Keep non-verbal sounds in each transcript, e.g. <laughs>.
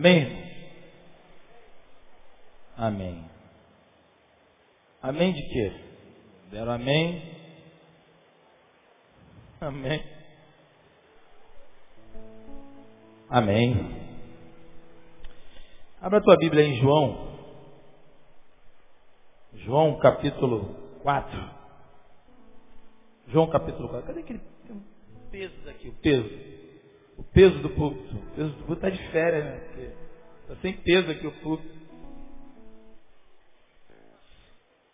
Amém? Amém. Amém de quê? Deram amém? Amém. Amém. Abra a tua Bíblia em João. João capítulo 4. João capítulo 4. Cadê aquele peso daqui? O peso. O peso do púlpito. O peso do púlpito está de férias, né? Está sem peso aqui o púlpito.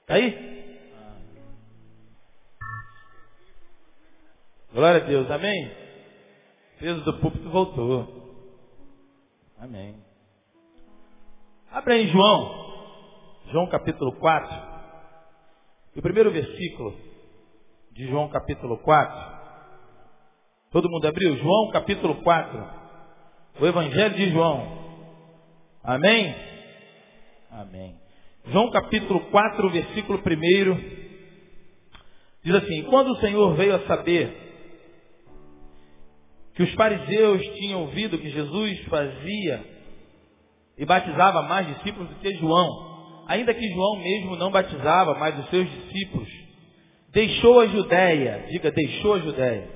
Está aí? Glória a Deus, amém? O peso do púlpito voltou. Amém. Abra aí João, João capítulo 4. E o primeiro versículo de João capítulo 4. Todo mundo abriu? João capítulo 4. O Evangelho de João. Amém? Amém. João capítulo 4, versículo 1. Diz assim: Quando o Senhor veio a saber que os fariseus tinham ouvido que Jesus fazia e batizava mais discípulos do que João, ainda que João mesmo não batizava mais os seus discípulos, deixou a Judéia, diga, deixou a Judéia,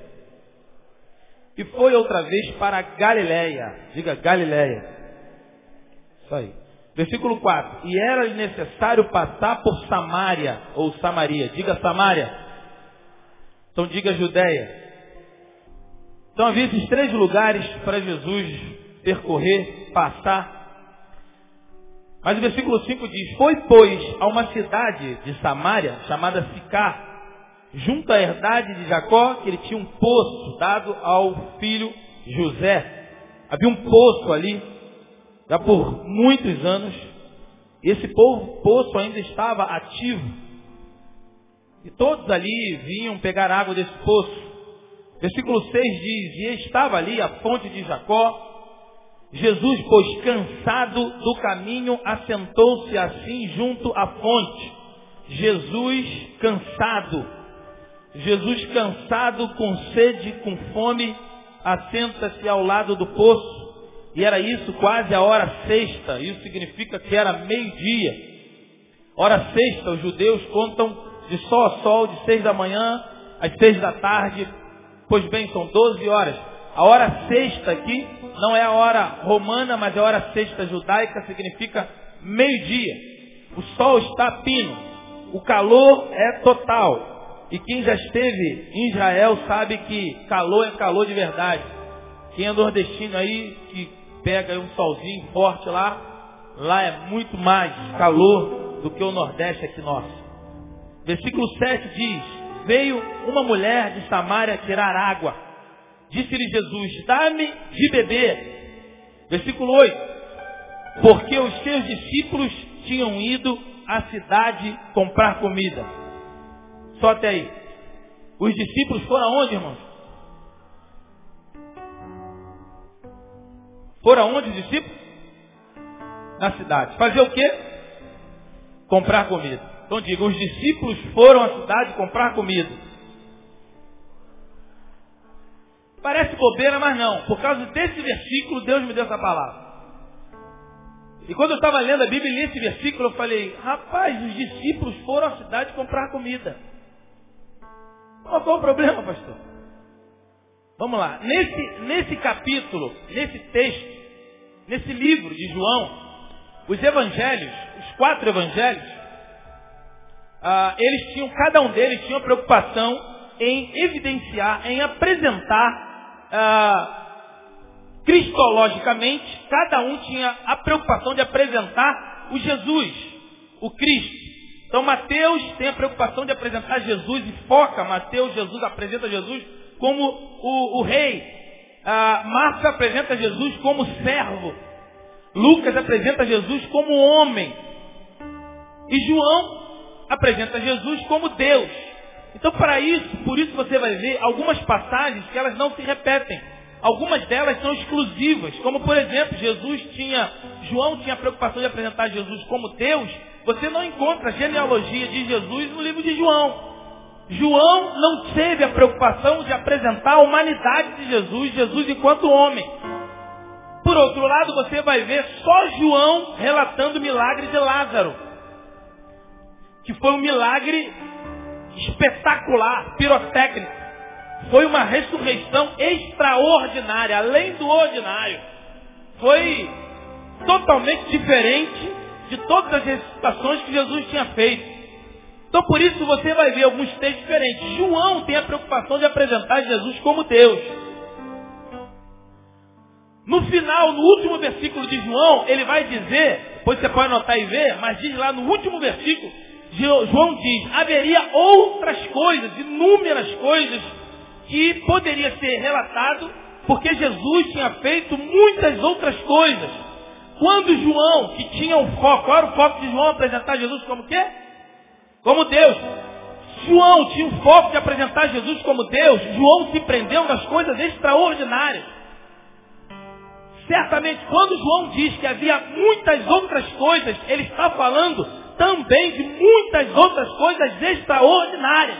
e foi outra vez para Galiléia, diga Galiléia. Isso aí. Versículo 4. E era necessário passar por Samaria, ou Samaria. Diga Samaria. Então diga Judéia. Então havia esses três lugares para Jesus percorrer, passar. Mas o versículo 5 diz, Foi, pois, a uma cidade de Samaria, chamada Sicá, junto à herdade de Jacó, que ele tinha um poço dado ao filho José. Havia um poço ali, já por muitos anos, e esse poço ainda estava ativo. E todos ali vinham pegar água desse poço. Versículo 6 diz, e estava ali a fonte de Jacó. Jesus, pois cansado do caminho, assentou-se assim junto à fonte. Jesus cansado. Jesus cansado, com sede, com fome, assenta-se ao lado do poço. E era isso quase a hora sexta. Isso significa que era meio-dia. Hora sexta, os judeus contam de sol a sol, de seis da manhã às seis da tarde. Pois bem, são doze horas. A hora sexta aqui não é a hora romana, mas é a hora sexta judaica, significa meio-dia. O sol está pino. O calor é total. E quem já esteve em Israel sabe que calor é calor de verdade. Quem é nordestino aí, que pega um solzinho forte lá, lá é muito mais calor do que o Nordeste aqui nosso. Versículo 7 diz, veio uma mulher de Samaria tirar água. Disse-lhe Jesus, dá-me de beber. Versículo 8, porque os seus discípulos tinham ido à cidade comprar comida. Só até aí. Os discípulos foram aonde, irmãos? Foram aonde os discípulos? Na cidade. Fazer o quê? Comprar comida. Então diga, os discípulos foram à cidade comprar comida. Parece bobeira, mas não. Por causa desse versículo, Deus me deu essa palavra. E quando eu estava lendo a Bíblia e li esse versículo, eu falei, rapaz, os discípulos foram à cidade comprar comida. Qual foi o problema, pastor? Vamos lá. Nesse, nesse capítulo, nesse texto, nesse livro de João, os evangelhos, os quatro evangelhos, ah, eles tinham, cada um deles tinha preocupação em evidenciar, em apresentar ah, cristologicamente, cada um tinha a preocupação de apresentar o Jesus, o Cristo. Então Mateus tem a preocupação de apresentar Jesus e foca Mateus, Jesus apresenta Jesus como o, o rei. Ah, Marcos apresenta Jesus como servo. Lucas apresenta Jesus como homem. E João apresenta Jesus como Deus. Então, para isso, por isso você vai ver algumas passagens que elas não se repetem. Algumas delas são exclusivas, como por exemplo, Jesus tinha, João tinha a preocupação de apresentar Jesus como Deus. Você não encontra a genealogia de Jesus no livro de João. João não teve a preocupação de apresentar a humanidade de Jesus, Jesus enquanto homem. Por outro lado, você vai ver só João relatando o milagre de Lázaro. Que foi um milagre espetacular, pirotécnico. Foi uma ressurreição extraordinária, além do ordinário. Foi totalmente diferente de todas as ressuscitações que Jesus tinha feito. Então por isso você vai ver alguns textos diferentes. João tem a preocupação de apresentar Jesus como Deus. No final, no último versículo de João, ele vai dizer, depois você pode anotar e ver, mas diz lá no último versículo, João diz, haveria outras coisas, inúmeras coisas, que poderia ser relatado, porque Jesus tinha feito muitas outras coisas. Quando João, que tinha um foco, qual era o foco de João apresentar Jesus como quê? Como Deus. João tinha um foco de apresentar Jesus como Deus. João se prendeu nas coisas extraordinárias. Certamente, quando João diz que havia muitas outras coisas, ele está falando também de muitas outras coisas extraordinárias.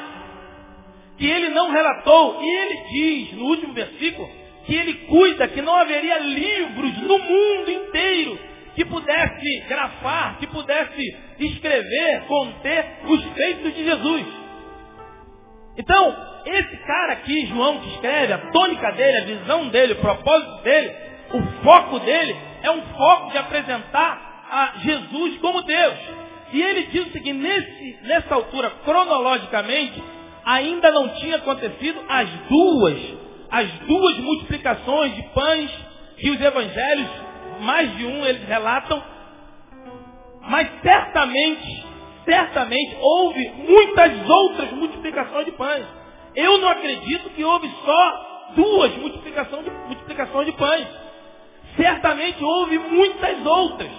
Que ele não relatou. E ele diz, no último versículo, que ele cuida que não haveria livros no mundo inteiro que pudesse grafar, que pudesse escrever, conter os feitos de Jesus. Então, esse cara aqui, João, que escreve, a tônica dele, a visão dele, o propósito dele, o foco dele é um foco de apresentar a Jesus como Deus. E ele diz o seguinte, nesse, nessa altura, cronologicamente, ainda não tinha acontecido as duas, as duas multiplicações de pães que os evangelhos, mais de um, eles relatam. Mas certamente, certamente houve muitas outras multiplicações de pães. Eu não acredito que houve só duas multiplicações de, multiplicações de pães. Certamente houve muitas outras.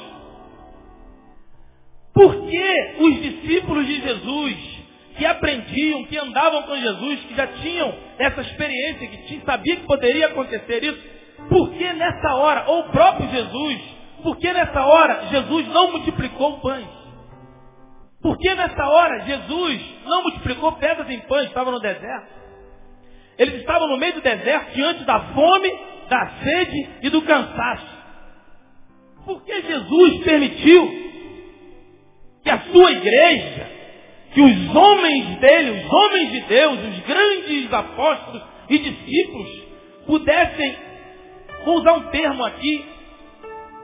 Porque os discípulos de Jesus, que aprendiam, que andavam com Jesus, que já tinham essa experiência, que tinham, sabia que poderia acontecer isso, por que nessa hora, ou o próprio Jesus, por que nessa hora Jesus não multiplicou pães? Por que nessa hora Jesus não multiplicou pedras em pães? Estava no deserto. Eles estavam no meio do deserto, diante da fome, da sede e do cansaço. Por que Jesus permitiu que a sua igreja, que os homens dele, os homens de Deus, os grandes apóstolos e discípulos, pudessem, vou usar um termo aqui,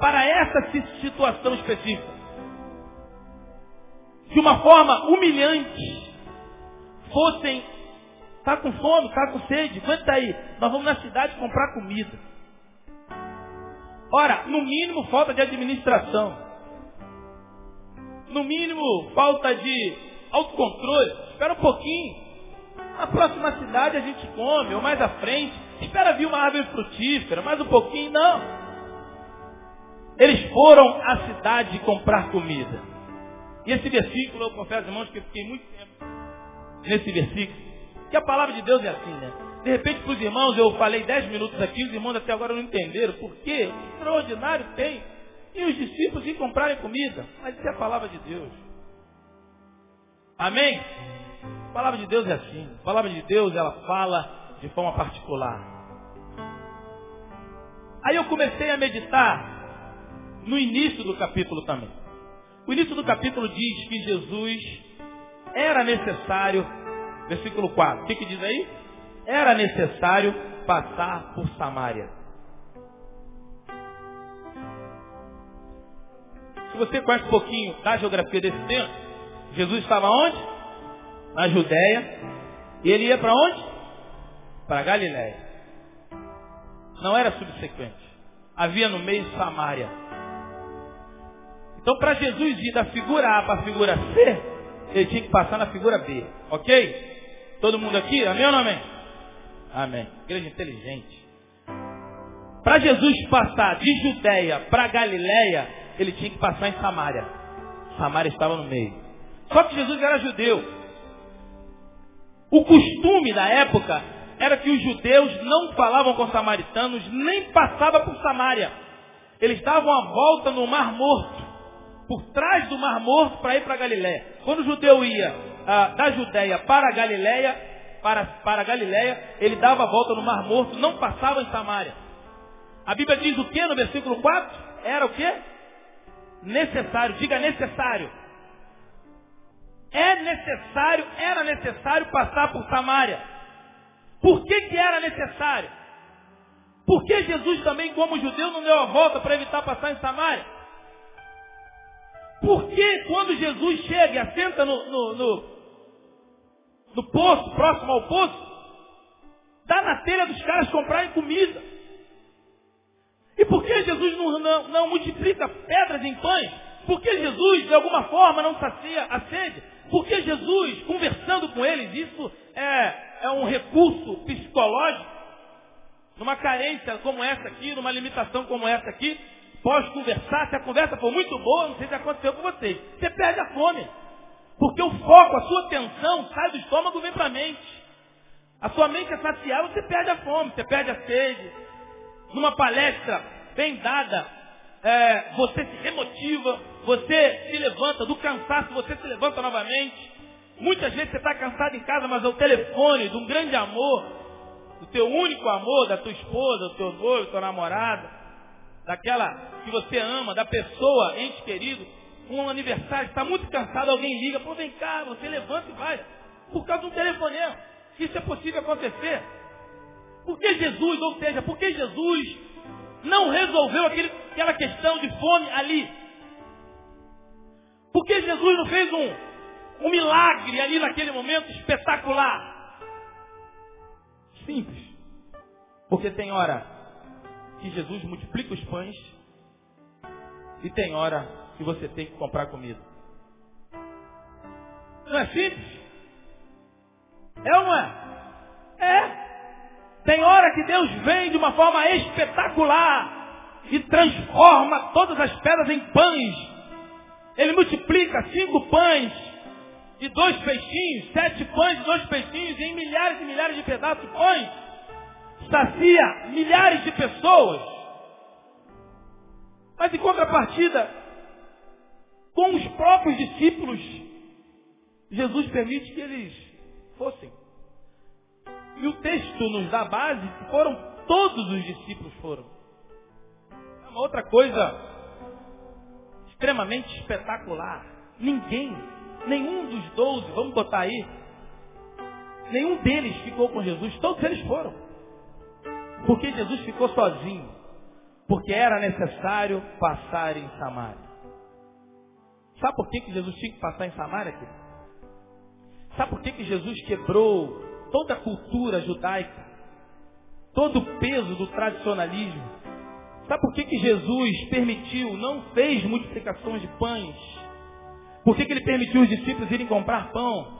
para essa situação específica, de uma forma humilhante, fossem, tá com fome, tá com sede, aguenta aí, nós vamos na cidade comprar comida. Ora, no mínimo falta de administração no mínimo, falta de autocontrole. Espera um pouquinho. Na próxima cidade a gente come, ou mais à frente. Espera vir uma árvore frutífera, mais um pouquinho. Não. Eles foram à cidade comprar comida. E esse versículo, eu confesso, irmãos, que eu fiquei muito tempo nesse versículo. Que a palavra de Deus é assim, né? De repente, para os irmãos, eu falei dez minutos aqui, os irmãos até agora não entenderam. Por quê? Extraordinário tem e os discípulos iam comprarem comida. Mas isso é a palavra de Deus. Amém? A palavra de Deus é assim. A palavra de Deus, ela fala de forma particular. Aí eu comecei a meditar no início do capítulo também. O início do capítulo diz que Jesus era necessário, versículo 4, o que, que diz aí? Era necessário passar por Samaria. Se você conhece um pouquinho da geografia desse tempo, Jesus estava onde? Na Judéia. E ele ia para onde? Para Galiléia. Não era subsequente. Havia no meio Samaria. Então, para Jesus ir da figura A para a figura C, ele tinha que passar na figura B. Ok? Todo mundo aqui? Amém ou não amém? Amém. Igreja inteligente. Para Jesus passar de Judéia para Galiléia, ele tinha que passar em Samaria. Samaria estava no meio. Só que Jesus era judeu. O costume da época era que os judeus não falavam com os samaritanos, nem passavam por Samaria. Eles davam a volta no Mar Morto, por trás do Mar Morto para ir para Galiléia. Quando o judeu ia ah, da Judéia para a Galiléia, para, para a Galiléia, ele dava a volta no Mar Morto, não passava em Samaria. A Bíblia diz o que no versículo 4? Era o que? Necessário. Diga necessário. É necessário, era necessário passar por Samaria. Por que, que era necessário? Por que Jesus também, como judeu, não deu a volta para evitar passar em Samaria? Por que quando Jesus chega e assenta no, no, no, no poço, próximo ao poço, dá na telha dos caras comprarem comida? E por que Jesus não, não, não multiplica pedras em pães? Por que Jesus, de alguma forma, não sacia a sede? Porque Jesus, conversando com eles, isso é, é um recurso psicológico, numa carência como essa aqui, numa limitação como essa aqui, pode conversar, se a conversa for muito boa, não sei se aconteceu com vocês, você perde a fome. Porque o foco, a sua atenção sai do estômago e vem para a mente. A sua mente é saciada, você perde a fome, você perde a sede. Numa palestra bem dada, é, você se remotiva, você se levanta do cansaço, você se levanta novamente. Muitas vezes você está cansado em casa, mas é o telefone de um grande amor, do teu único amor, da tua esposa, do teu noivo, do teu namorado, daquela que você ama, da pessoa, ente querido, um aniversário, está muito cansado, alguém liga, pô, vem cá, você levanta e vai. Por causa de um telefonema. Isso é possível acontecer. Por que Jesus, ou seja, por que Jesus não resolveu aquele, aquela questão de fome ali? Por que Jesus não fez um, um milagre ali naquele momento espetacular? Simples. Porque tem hora que Jesus multiplica os pães e tem hora que você tem que comprar comida. Não é simples? É ou não é? É. Tem hora que Deus vem de uma forma espetacular e transforma todas as pedras em pães ele multiplica cinco pães e dois peixinhos, sete pães e dois peixinhos, em milhares e milhares de pedaços de pães. Sacia milhares de pessoas. Mas em contrapartida, com os próprios discípulos, Jesus permite que eles fossem. E o texto nos dá base que foram todos os discípulos foram. É uma outra coisa extremamente espetacular. Ninguém, nenhum dos doze, vamos botar aí, nenhum deles ficou com Jesus, todos eles foram. Porque Jesus ficou sozinho. Porque era necessário passar em Samaria. Sabe por que, que Jesus tinha que passar em Samaria, querido? Sabe por que, que Jesus quebrou toda a cultura judaica? Todo o peso do tradicionalismo? Sabe por que, que Jesus permitiu, não fez multiplicações de pães? Por que, que ele permitiu os discípulos irem comprar pão?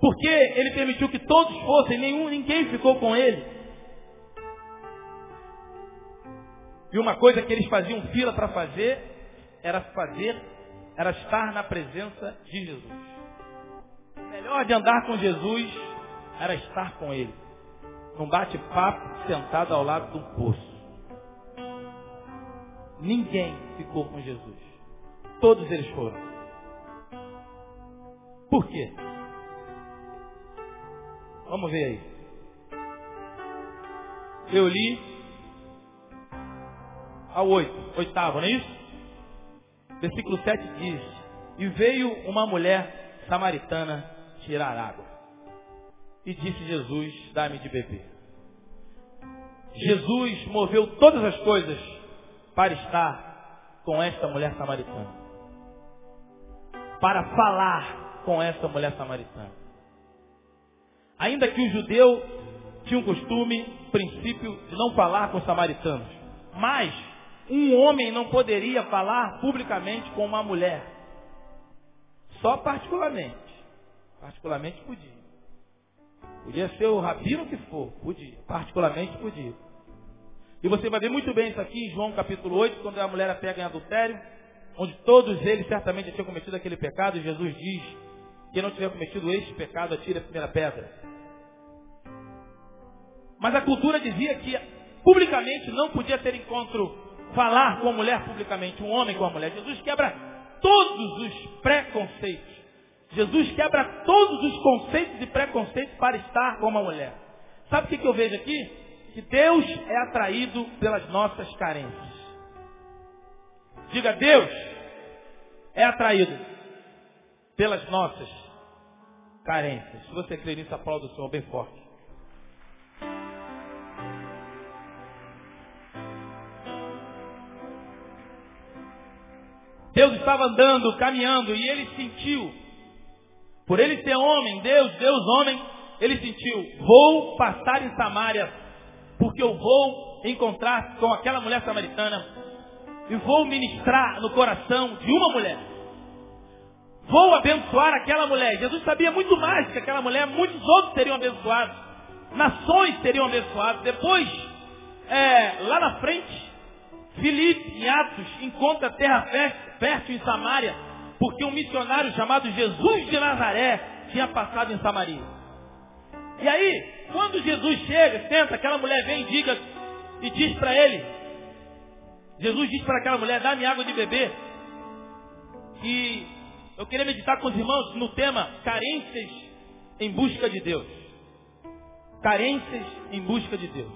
Porque ele permitiu que todos fossem, nenhum, ninguém ficou com ele. E uma coisa que eles faziam fila para fazer era fazer, era estar na presença de Jesus. Melhor de andar com Jesus era estar com ele. Num bate-papo sentado ao lado de um poço. Ninguém ficou com Jesus. Todos eles foram. Por quê? Vamos ver aí. Eu li ao oito, oitavo, não é isso? Versículo 7 diz, e veio uma mulher samaritana tirar água. E disse Jesus, dá-me de beber. Jesus moveu todas as coisas para estar com esta mulher samaritana. Para falar com esta mulher samaritana. Ainda que o judeu tinha um costume, princípio, de não falar com os samaritanos. Mas um homem não poderia falar publicamente com uma mulher. Só particularmente. Particularmente podia. Podia ser o rabino que for, podia. Particularmente podia. E você vai ver muito bem isso aqui em João capítulo 8, quando a mulher pega em adultério, onde todos eles certamente tinham cometido aquele pecado, e Jesus diz, quem não tiver cometido este pecado, atire a primeira pedra. Mas a cultura dizia que publicamente não podia ter encontro, falar com a mulher publicamente, um homem com a mulher. Jesus quebra todos os preconceitos. Jesus quebra todos os conceitos e preconceitos para estar com uma mulher. Sabe o que, eu vejo aqui? que Deus é atraído pelas nossas carências. Diga, Deus é atraído pelas nossas carências. Se você crê nisso, aplauda o Senhor bem forte. Deus estava andando, caminhando, e ele sentiu, por ele ser homem, Deus, Deus homem, ele sentiu, vou passar em Samaria, porque eu vou encontrar com aquela mulher samaritana e vou ministrar no coração de uma mulher. Vou abençoar aquela mulher. Jesus sabia muito mais que aquela mulher, muitos outros seriam abençoados. Nações seriam abençoadas. Depois, é, lá na frente, Filipe, em Atos, encontra terra fértil em Samaria, porque um missionário chamado Jesus de Nazaré tinha passado em Samaria. E aí, quando Jesus chega, senta, aquela mulher vem e diga e diz para ele, Jesus diz para aquela mulher, dá-me água de beber. E eu queria meditar com os irmãos no tema carências em busca de Deus. Carências em busca de Deus.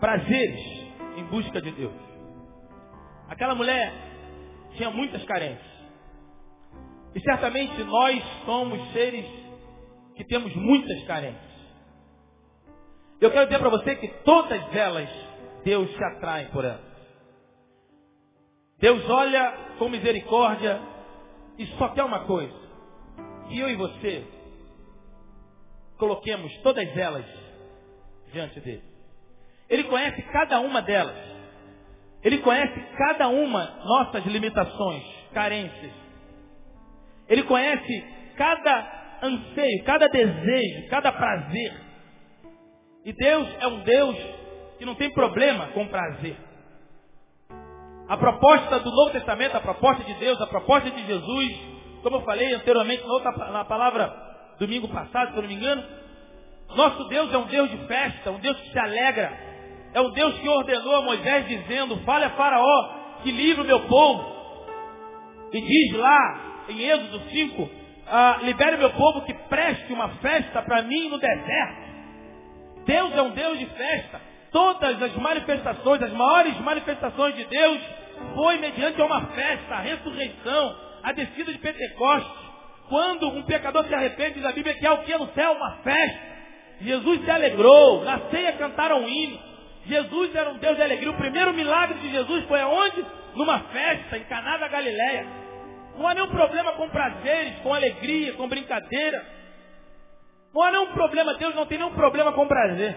Prazeres em busca de Deus. Aquela mulher tinha muitas carências. E certamente nós somos seres que temos muitas carências. Eu quero dizer para você que todas elas, Deus se atrai por elas. Deus olha com misericórdia e só quer uma coisa. Que eu e você coloquemos todas elas diante dele. Ele conhece cada uma delas. Ele conhece cada uma nossas limitações, carências. Ele conhece cada anseio, cada desejo, cada prazer. E Deus é um Deus que não tem problema com prazer. A proposta do Novo Testamento, a proposta de Deus, a proposta de Jesus, como eu falei anteriormente na, outra, na palavra domingo passado, se eu não me engano, nosso Deus é um Deus de festa, um Deus que se alegra. É um Deus que ordenou a Moisés dizendo, fale a Faraó que livre o meu povo. E diz lá, em Êxodo 5, ah, libere meu povo que preste uma festa para mim no deserto. Deus é um Deus de festa. Todas as manifestações, as maiores manifestações de Deus, foi mediante uma festa, a ressurreição, a descida de Pentecostes. Quando um pecador se arrepende, diz a Bíblia que é o que no céu? Uma festa. Jesus se alegrou, na ceia cantaram hino. Jesus era um Deus de alegria. O primeiro milagre de Jesus foi aonde? Numa festa, em Caná da Galileia. Não há nenhum problema com prazeres, com alegria, com brincadeira. Não há nenhum problema, Deus não tem nenhum problema com prazer.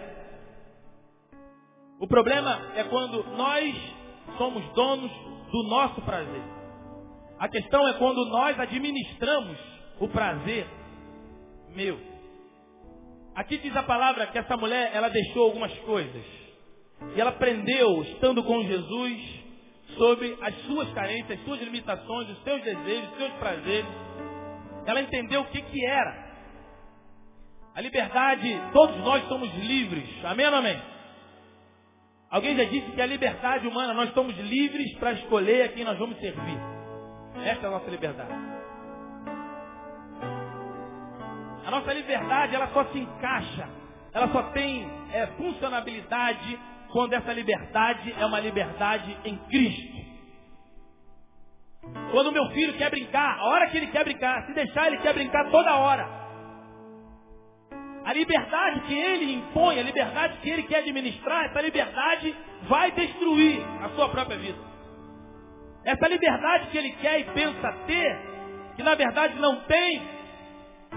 O problema é quando nós somos donos do nosso prazer. A questão é quando nós administramos o prazer meu. Aqui diz a palavra que essa mulher, ela deixou algumas coisas. E ela aprendeu, estando com Jesus, sobre as suas carências, as suas limitações, os seus desejos, os seus prazeres. Ela entendeu o que, que era. A liberdade, todos nós somos livres. Amém ou amém? Alguém já disse que a liberdade humana, nós somos livres para escolher a quem nós vamos servir. Essa é a nossa liberdade. A nossa liberdade, ela só se encaixa, ela só tem é, funcionabilidade quando essa liberdade é uma liberdade em Cristo. Quando meu filho quer brincar, a hora que ele quer brincar, se deixar, ele quer brincar toda hora. A liberdade que ele impõe, a liberdade que ele quer administrar, essa liberdade vai destruir a sua própria vida. Essa liberdade que ele quer e pensa ter, que na verdade não tem,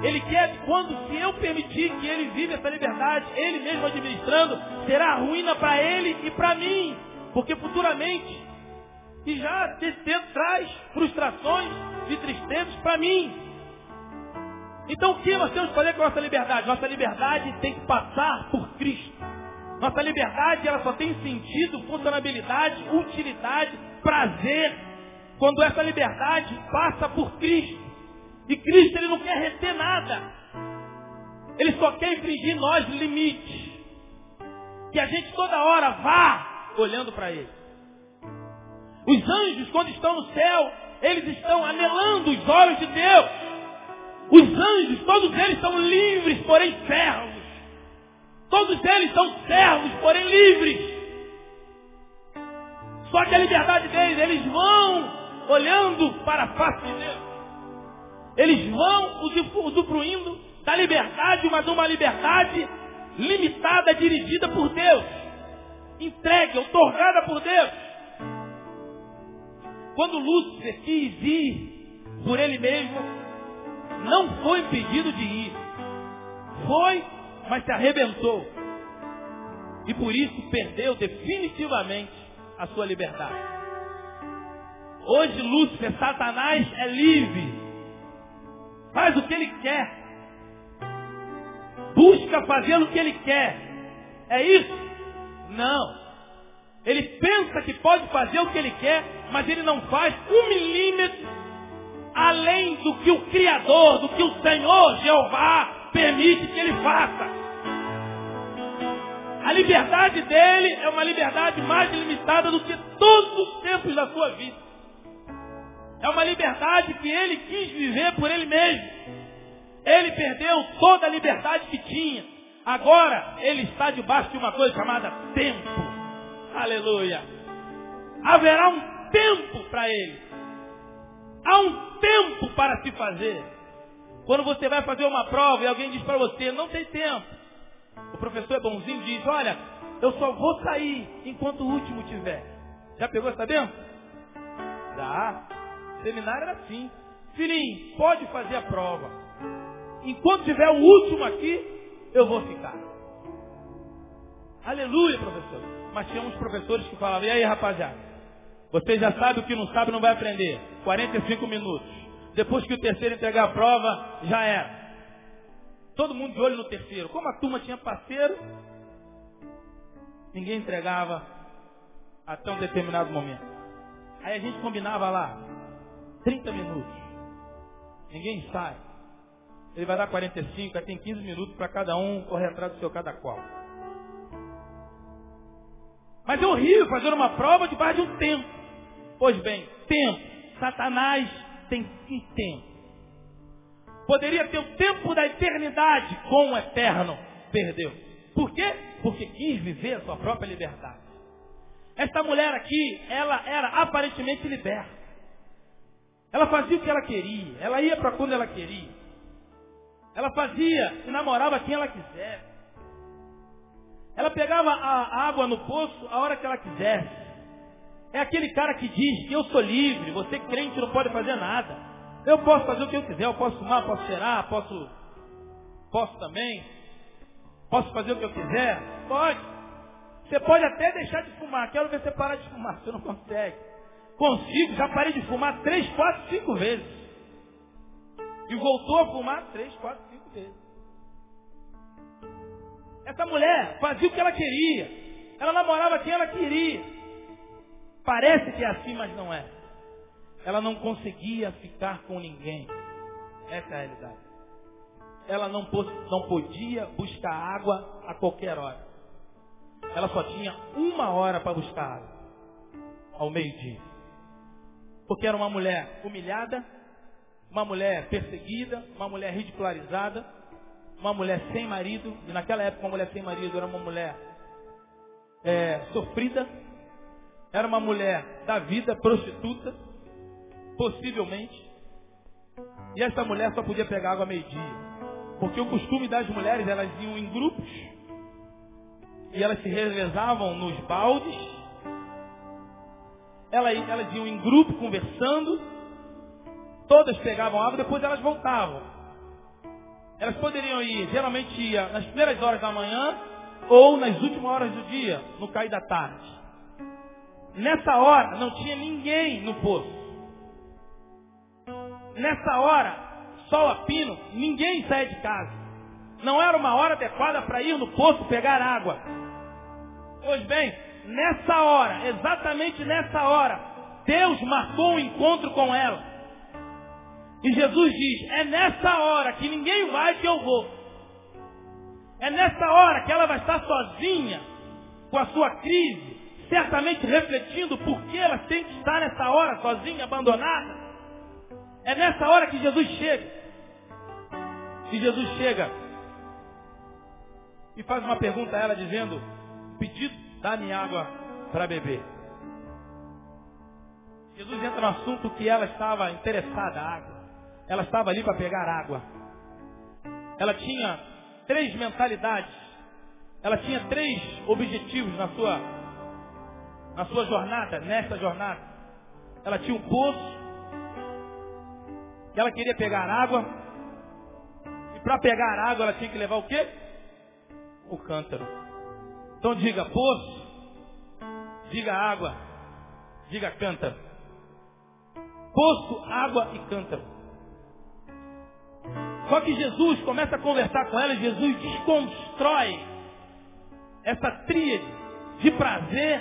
ele quer, quando se eu permitir que ele viva essa liberdade, ele mesmo administrando, será ruína para ele e para mim. Porque futuramente, e já desse tempo traz frustrações e tristezas para mim. Então o que nós temos que fazer com a nossa liberdade? Nossa liberdade tem que passar por Cristo. Nossa liberdade ela só tem sentido, funcionalidade, utilidade, prazer, quando essa liberdade passa por Cristo. E Cristo ele não quer reter nada. Ele só quer infringir nós limites. Que a gente toda hora vá olhando para Ele. Os anjos, quando estão no céu, eles estão anelando os olhos de Deus. Os anjos, todos eles são livres, porém servos. Todos eles são servos, porém livres. Só que a liberdade deles, eles vão olhando para a face de Deus. Eles vão usufruindo da liberdade, mas uma liberdade limitada, dirigida por Deus. Entregue, otorgada por Deus. Quando Lúcifer quis ir por ele mesmo, não foi impedido de ir. Foi, mas se arrebentou. E por isso perdeu definitivamente a sua liberdade. Hoje Lúcifer, Satanás é livre. Faz o que ele quer. Busca fazer o que ele quer. É isso? Não. Ele pensa que pode fazer o que ele quer, mas ele não faz um milímetro além do que o Criador, do que o Senhor Jeová permite que ele faça. A liberdade dele é uma liberdade mais limitada do que todos os tempos da sua vida. É uma liberdade que ele quis viver por ele mesmo. Ele perdeu toda a liberdade que tinha. Agora ele está debaixo de uma coisa chamada tempo. Aleluia. Haverá um tempo para ele. Há um tempo para se fazer. Quando você vai fazer uma prova e alguém diz para você, não tem tempo. O professor é bonzinho diz, olha, eu só vou sair enquanto o último tiver. Já pegou essa benção? Dá. Seminário era assim. Filhinho, pode fazer a prova. Enquanto tiver o último aqui, eu vou ficar. Aleluia, professor. Mas tinha uns professores que falavam, e aí, rapaziada? Você já sabe o que não sabe, não vai aprender. 45 minutos. Depois que o terceiro entregar a prova, já era. Todo mundo de olho no terceiro. Como a turma tinha parceiro, ninguém entregava até um determinado momento. Aí a gente combinava lá, 30 minutos. Ninguém sai. Ele vai dar 45, aí tem 15 minutos para cada um correr atrás do seu cada qual. Mas é horrível fazer uma prova debaixo de um tempo. Pois bem, tempo. Satanás tem que tempo. Poderia ter o tempo da eternidade com o eterno. Perdeu. Por quê? Porque quis viver a sua própria liberdade. Esta mulher aqui, ela era aparentemente liberta. Ela fazia o que ela queria. Ela ia para quando ela queria. Ela fazia e namorava quem ela quisesse. Ela pegava a água no poço a hora que ela quisesse. É aquele cara que diz que eu sou livre, você crente não pode fazer nada. Eu posso fazer o que eu quiser, eu posso fumar, posso cheirar, posso, posso também. Posso fazer o que eu quiser? Pode. Você pode até deixar de fumar. Quero ver você parar de fumar. <laughs> Você não consegue. Consigo, já parei de fumar três, quatro, cinco vezes. E voltou a fumar três, quatro, cinco vezes. Essa mulher fazia o que ela queria. Ela namorava quem ela queria. Parece que é assim, mas não é ela não conseguia ficar com ninguém. Essa é a realidade. Ela não, não podia buscar água a qualquer hora. Ela só tinha uma hora para buscar água. Ao meio-dia. Porque era uma mulher humilhada, uma mulher perseguida, uma mulher ridicularizada, uma mulher sem marido. E naquela época uma mulher sem marido era uma mulher é, sofrida. Era uma mulher da vida, prostituta possivelmente. E essa mulher só podia pegar água meio-dia. Porque o costume das mulheres, elas iam em grupos. E elas se revezavam nos baldes. Elas, iam em grupo conversando. Todas pegavam água, depois elas voltavam. Elas poderiam ir, geralmente ia nas primeiras horas da manhã ou nas últimas horas do dia, no cair da tarde. Nessa hora não tinha ninguém no poço. Nessa hora, sol a pino, ninguém sai de casa. Não era uma hora adequada para ir no poço pegar água. Pois bem, nessa hora, exatamente nessa hora, Deus marcou um encontro com ela. E Jesus diz: É nessa hora que ninguém vai que eu vou. É nessa hora que ela vai estar sozinha, com a sua crise, certamente refletindo por que ela tem que estar nessa hora sozinha, abandonada. É nessa hora que Jesus chega. E Jesus chega e faz uma pergunta a ela dizendo, pedido, dá-me água para beber. Jesus entra no assunto que ela estava interessada, água. Ela estava ali para pegar água. Ela tinha três mentalidades. Ela tinha três objetivos na sua, na sua jornada, nesta jornada. Ela tinha um poço, que ela queria pegar água. E para pegar água ela tinha que levar o quê? O cântaro. Então diga poço, diga água, diga cântaro poço, água e cântaro. Só que Jesus começa a conversar com ela, Jesus desconstrói essa tríade de prazer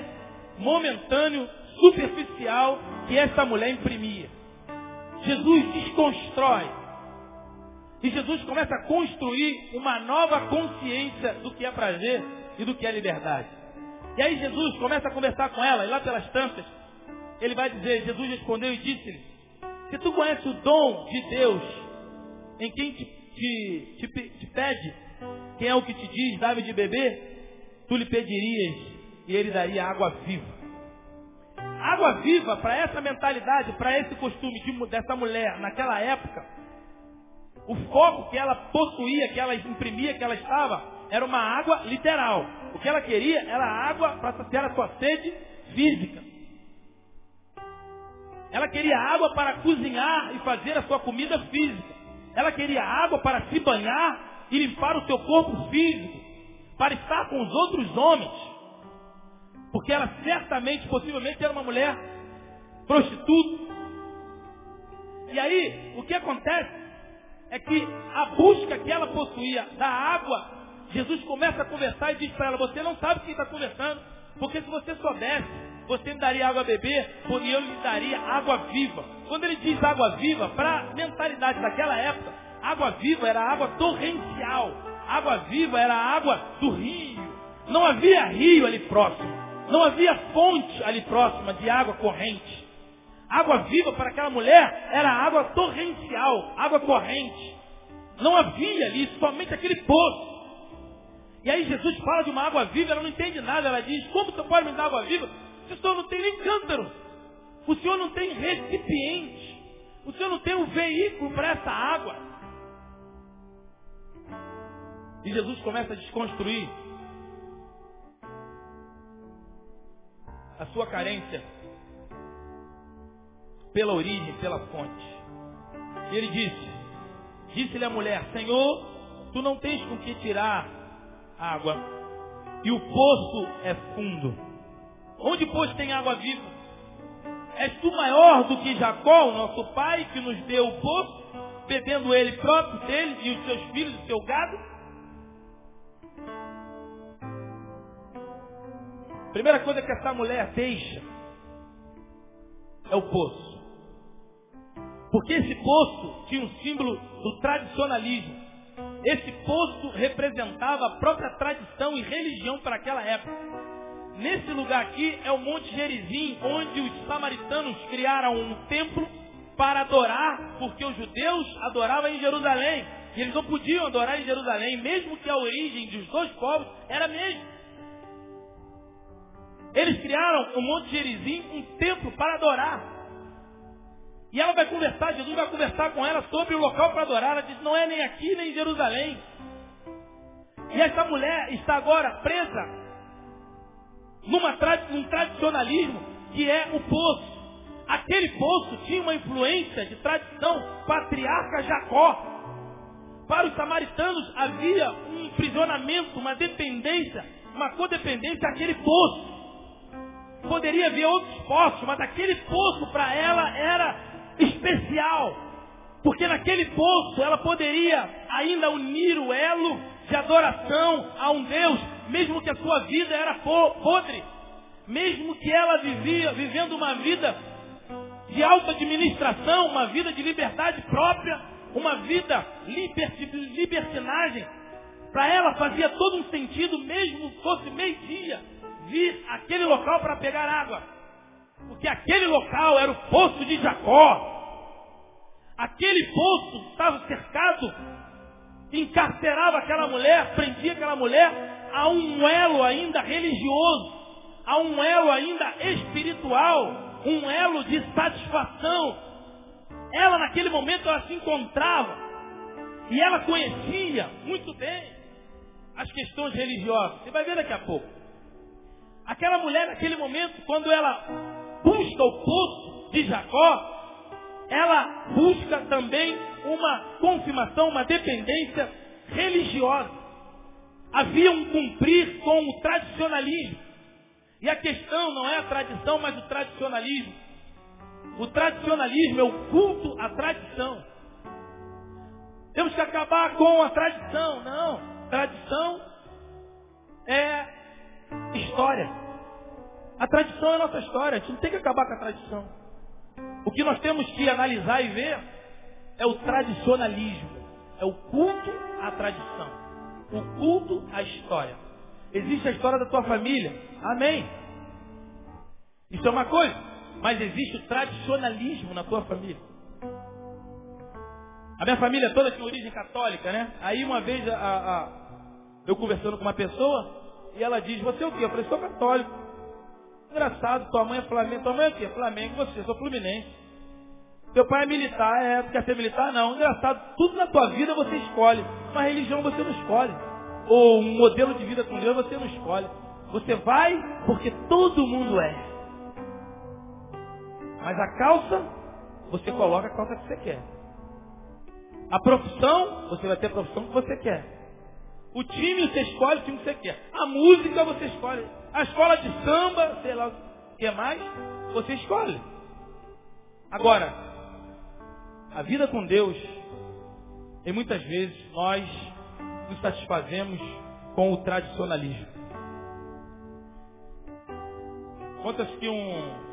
momentâneo, superficial que essa mulher imprimia. Jesus desconstrói. E Jesus começa a construir uma nova consciência do que é prazer e do que é liberdade. E aí Jesus começa a conversar com ela, e lá pelas tantas, ele vai dizer, Jesus respondeu e disse-lhe, se tu conheces o dom de Deus, em quem te, te, te, te pede, quem é o que te diz, dá-me de beber, tu lhe pedirias e ele daria água viva. Água viva, para essa mentalidade, para esse costume de, dessa mulher naquela época, o foco que ela possuía, que ela imprimia, que ela estava, era uma água literal. O que ela queria era água para saciar a sua sede física. Ela queria água para cozinhar e fazer a sua comida física. Ela queria água para se banhar e limpar o seu corpo físico, para estar com os outros homens. Porque ela certamente, possivelmente, era uma mulher prostituta. E aí, o que acontece é que a busca que ela possuía da água, Jesus começa a conversar e diz para ela, você não sabe quem está conversando, porque se você soubesse, você me daria água a beber, porque eu lhe daria água viva. Quando ele diz água viva, para a mentalidade daquela época, água viva era água torrencial. Água viva era água do rio. Não havia rio ali próximo. Não havia fonte ali próxima de água corrente. Água viva para aquela mulher era água torrencial, água corrente. Não havia ali somente aquele poço. E aí Jesus fala de uma água viva, ela não entende nada. Ela diz, como você pode me dar água viva? O senhor não tem nem cântaro. O senhor não tem recipiente. O senhor não tem um veículo para essa água. E Jesus começa a desconstruir a sua carência pela origem, pela fonte. E ele disse, disse-lhe a mulher, Senhor, tu não tens com que tirar água, e o poço é fundo. Onde, pois, tem água viva? És tu maior do que Jacó, nosso pai, que nos deu o poço, bebendo ele próprio dele e os seus filhos e seu gado? Primeira coisa que essa mulher deixa é o poço. Porque esse poço tinha um símbolo do tradicionalismo. Esse poço representava a própria tradição e religião para aquela época. Nesse lugar aqui é o Monte Gerizim, onde os samaritanos criaram um templo para adorar, porque os judeus adoravam em Jerusalém. E eles não podiam adorar em Jerusalém, mesmo que a origem dos dois povos era a mesma. Eles criaram o Monte Gerizim, um templo para adorar. E ela vai conversar, Jesus vai conversar com ela sobre o local para adorar. Ela diz, não é nem aqui nem em Jerusalém. E essa mulher está agora presa numa, num tradicionalismo que é o poço. Aquele poço tinha uma influência de tradição patriarca Jacó. Para os samaritanos havia um aprisionamento, uma dependência, uma codependência àquele poço. Poderia haver outros poços, mas aquele poço para ela era especial. Porque naquele poço ela poderia ainda unir o elo de adoração a um Deus mesmo que a sua vida era podre, mesmo que ela vivia, vivendo uma vida de auto-administração, uma vida de liberdade própria, uma vida liberti, libertinagem, para ela fazia todo um sentido, mesmo fosse meio-dia, vir aquele local para pegar água. Porque aquele local era o poço de Jacó. Aquele poço estava cercado encarcerava aquela mulher, prendia aquela mulher a um elo ainda religioso, a um elo ainda espiritual, um elo de satisfação. Ela naquele momento ela se encontrava e ela conhecia muito bem as questões religiosas. Você vai ver daqui a pouco. Aquela mulher naquele momento, quando ela busca o poço de Jacó, ela busca também uma confirmação, uma dependência religiosa. Havia um cumprir com o tradicionalismo. E a questão não é a tradição, mas o tradicionalismo. O tradicionalismo é o culto à tradição. Temos que acabar com a tradição. Não. Tradição é história. A tradição é a nossa história. A gente não tem que acabar com a tradição. O que nós temos que analisar e ver é o tradicionalismo. É o culto à tradição. O culto à história. Existe a história da tua família. Amém. Isso é uma coisa. Mas existe o tradicionalismo na tua família. A minha família toda tem origem católica, né? Aí uma vez a, a, eu conversando com uma pessoa e ela diz, você é o quê? Eu falei, sou católico. Engraçado, tua mãe é Flamengo. Tua mãe é o quê? Flamengo. Você, sou Fluminense. Teu pai é militar. É, quer ser militar? Não. Engraçado, tudo na tua vida você escolhe. Uma religião você não escolhe. Ou um modelo de vida com Deus você não escolhe. Você vai porque todo mundo é. Mas a calça, você coloca a calça que você quer. A profissão, você vai ter a profissão que você quer. O time você escolhe o time que você quer. A música você escolhe. A escola de samba, sei lá o que mais, você escolhe. Agora, a vida com Deus, e muitas vezes nós nos satisfazemos com o tradicionalismo. Conta-se que um,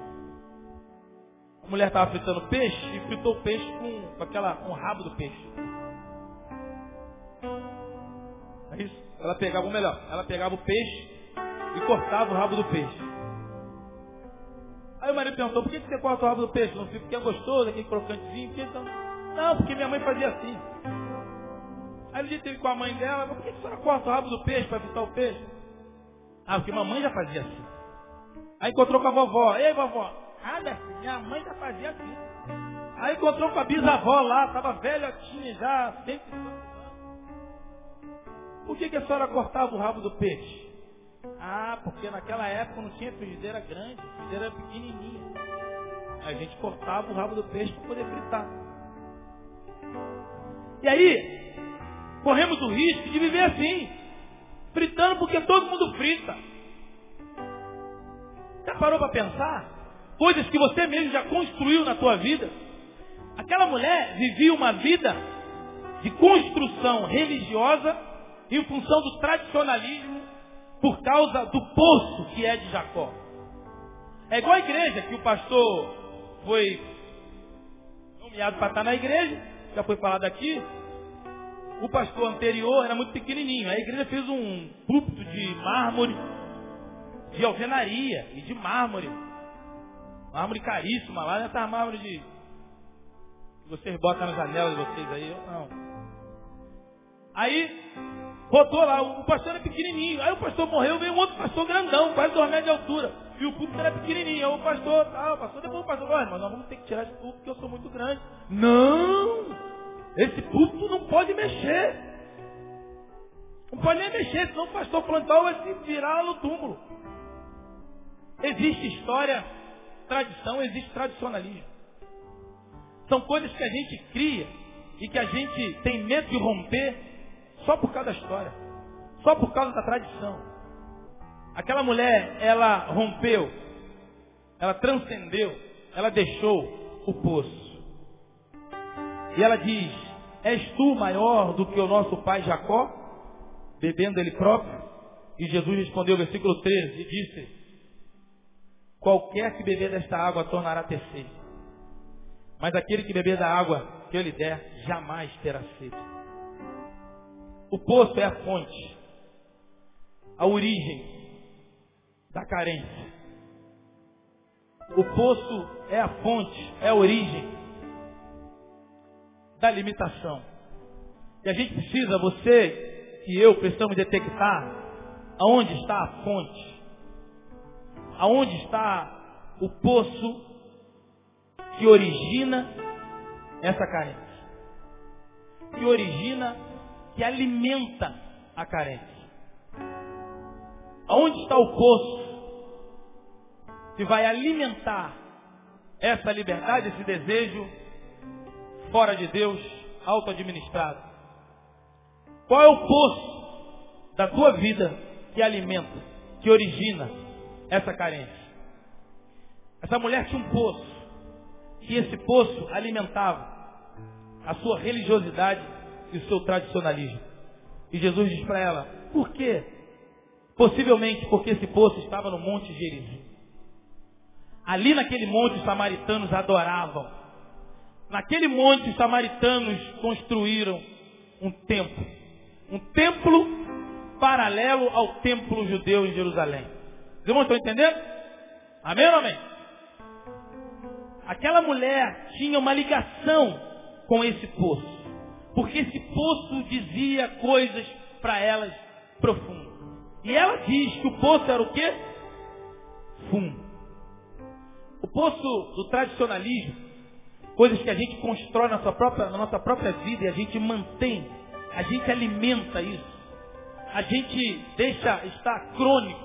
uma mulher estava fritando peixe e fritou o peixe com, com, aquela, com o rabo do peixe. É isso? Ela pegava, ou melhor, ela pegava o peixe e cortava o rabo do peixe. Aí o marido perguntou, por que você corta o rabo do peixe? Não porque é gostoso, aquele crocantezinho? Porque então... Não, porque minha mãe fazia assim. Aí ele teve com a mãe dela, por que a senhora corta o rabo do peixe para fritar o peixe? Ah, porque mamãe já fazia assim. Aí encontrou com a vovó. Ei, vovó. Ah, minha mãe já fazia assim. Aí encontrou com a bisavó lá, estava velhotinha já, sempre. Por que, que a senhora cortava o rabo do peixe? Ah, porque naquela época não tinha frigideira grande, frigideira pequenininha. A gente cortava o rabo do peixe para poder fritar. E aí, corremos o risco de viver assim, fritando porque todo mundo frita. Já parou para pensar? Coisas que você mesmo já construiu na tua vida. Aquela mulher vivia uma vida de construção religiosa em função do tradicionalismo por causa do poço que é de Jacó. É igual a igreja que o pastor foi nomeado para estar na igreja, já foi falado aqui. O pastor anterior era muito pequenininho. A igreja fez um púlpito de mármore, de alvenaria e de mármore. Mármore caríssima lá, nessa mármore de. Vocês botam na janela de vocês aí, eu não. Aí Botou lá, o pastor era pequenininho. Aí o pastor morreu, veio um outro pastor grandão, quase dois metros de altura. E o púlpito era pequenininho. Aí o pastor, ah, o pastor, depois o pastor, olha, mas nós vamos ter que tirar esse púlpito porque eu sou muito grande. Não! Esse púlpito não pode mexer. Não pode nem mexer, senão o pastor plantar vai se virar no túmulo. Existe história, tradição, existe tradicionalismo. São coisas que a gente cria e que a gente tem medo de romper só por causa da história. Só por causa da tradição. Aquela mulher, ela rompeu. Ela transcendeu. Ela deixou o poço. E ela diz, és tu maior do que o nosso pai Jacó? Bebendo ele próprio? E Jesus respondeu, versículo 13, e disse, qualquer que beber desta água tornará a ter sede. Mas aquele que beber da água que eu lhe der, jamais terá sede. O poço é a fonte, a origem da carência. O poço é a fonte, é a origem da limitação. E a gente precisa, você e eu, precisamos detectar aonde está a fonte. Aonde está o poço que origina essa carência. Que origina, que alimenta a carência. Aonde está o poço que vai alimentar essa liberdade, esse desejo fora de Deus, auto-administrado? Qual é o poço da tua vida que alimenta, que origina essa carência? Essa mulher tinha um poço, e esse poço alimentava a sua religiosidade e o seu tradicionalismo. E Jesus diz para ela, por quê? Possivelmente porque esse poço estava no Monte Gerizim. Ali naquele monte os samaritanos adoravam. Naquele monte os samaritanos construíram um templo. Um templo paralelo ao templo judeu em Jerusalém. Os irmãos estão entendendo? Amém ou amém? Aquela mulher tinha uma ligação com esse poço. Porque esse poço dizia coisas para elas profundas. E ela diz que o poço era o quê? Fundo. O poço do tradicionalismo, coisas que a gente constrói na, própria, na nossa própria vida e a gente mantém, a gente alimenta isso. A gente deixa estar crônico,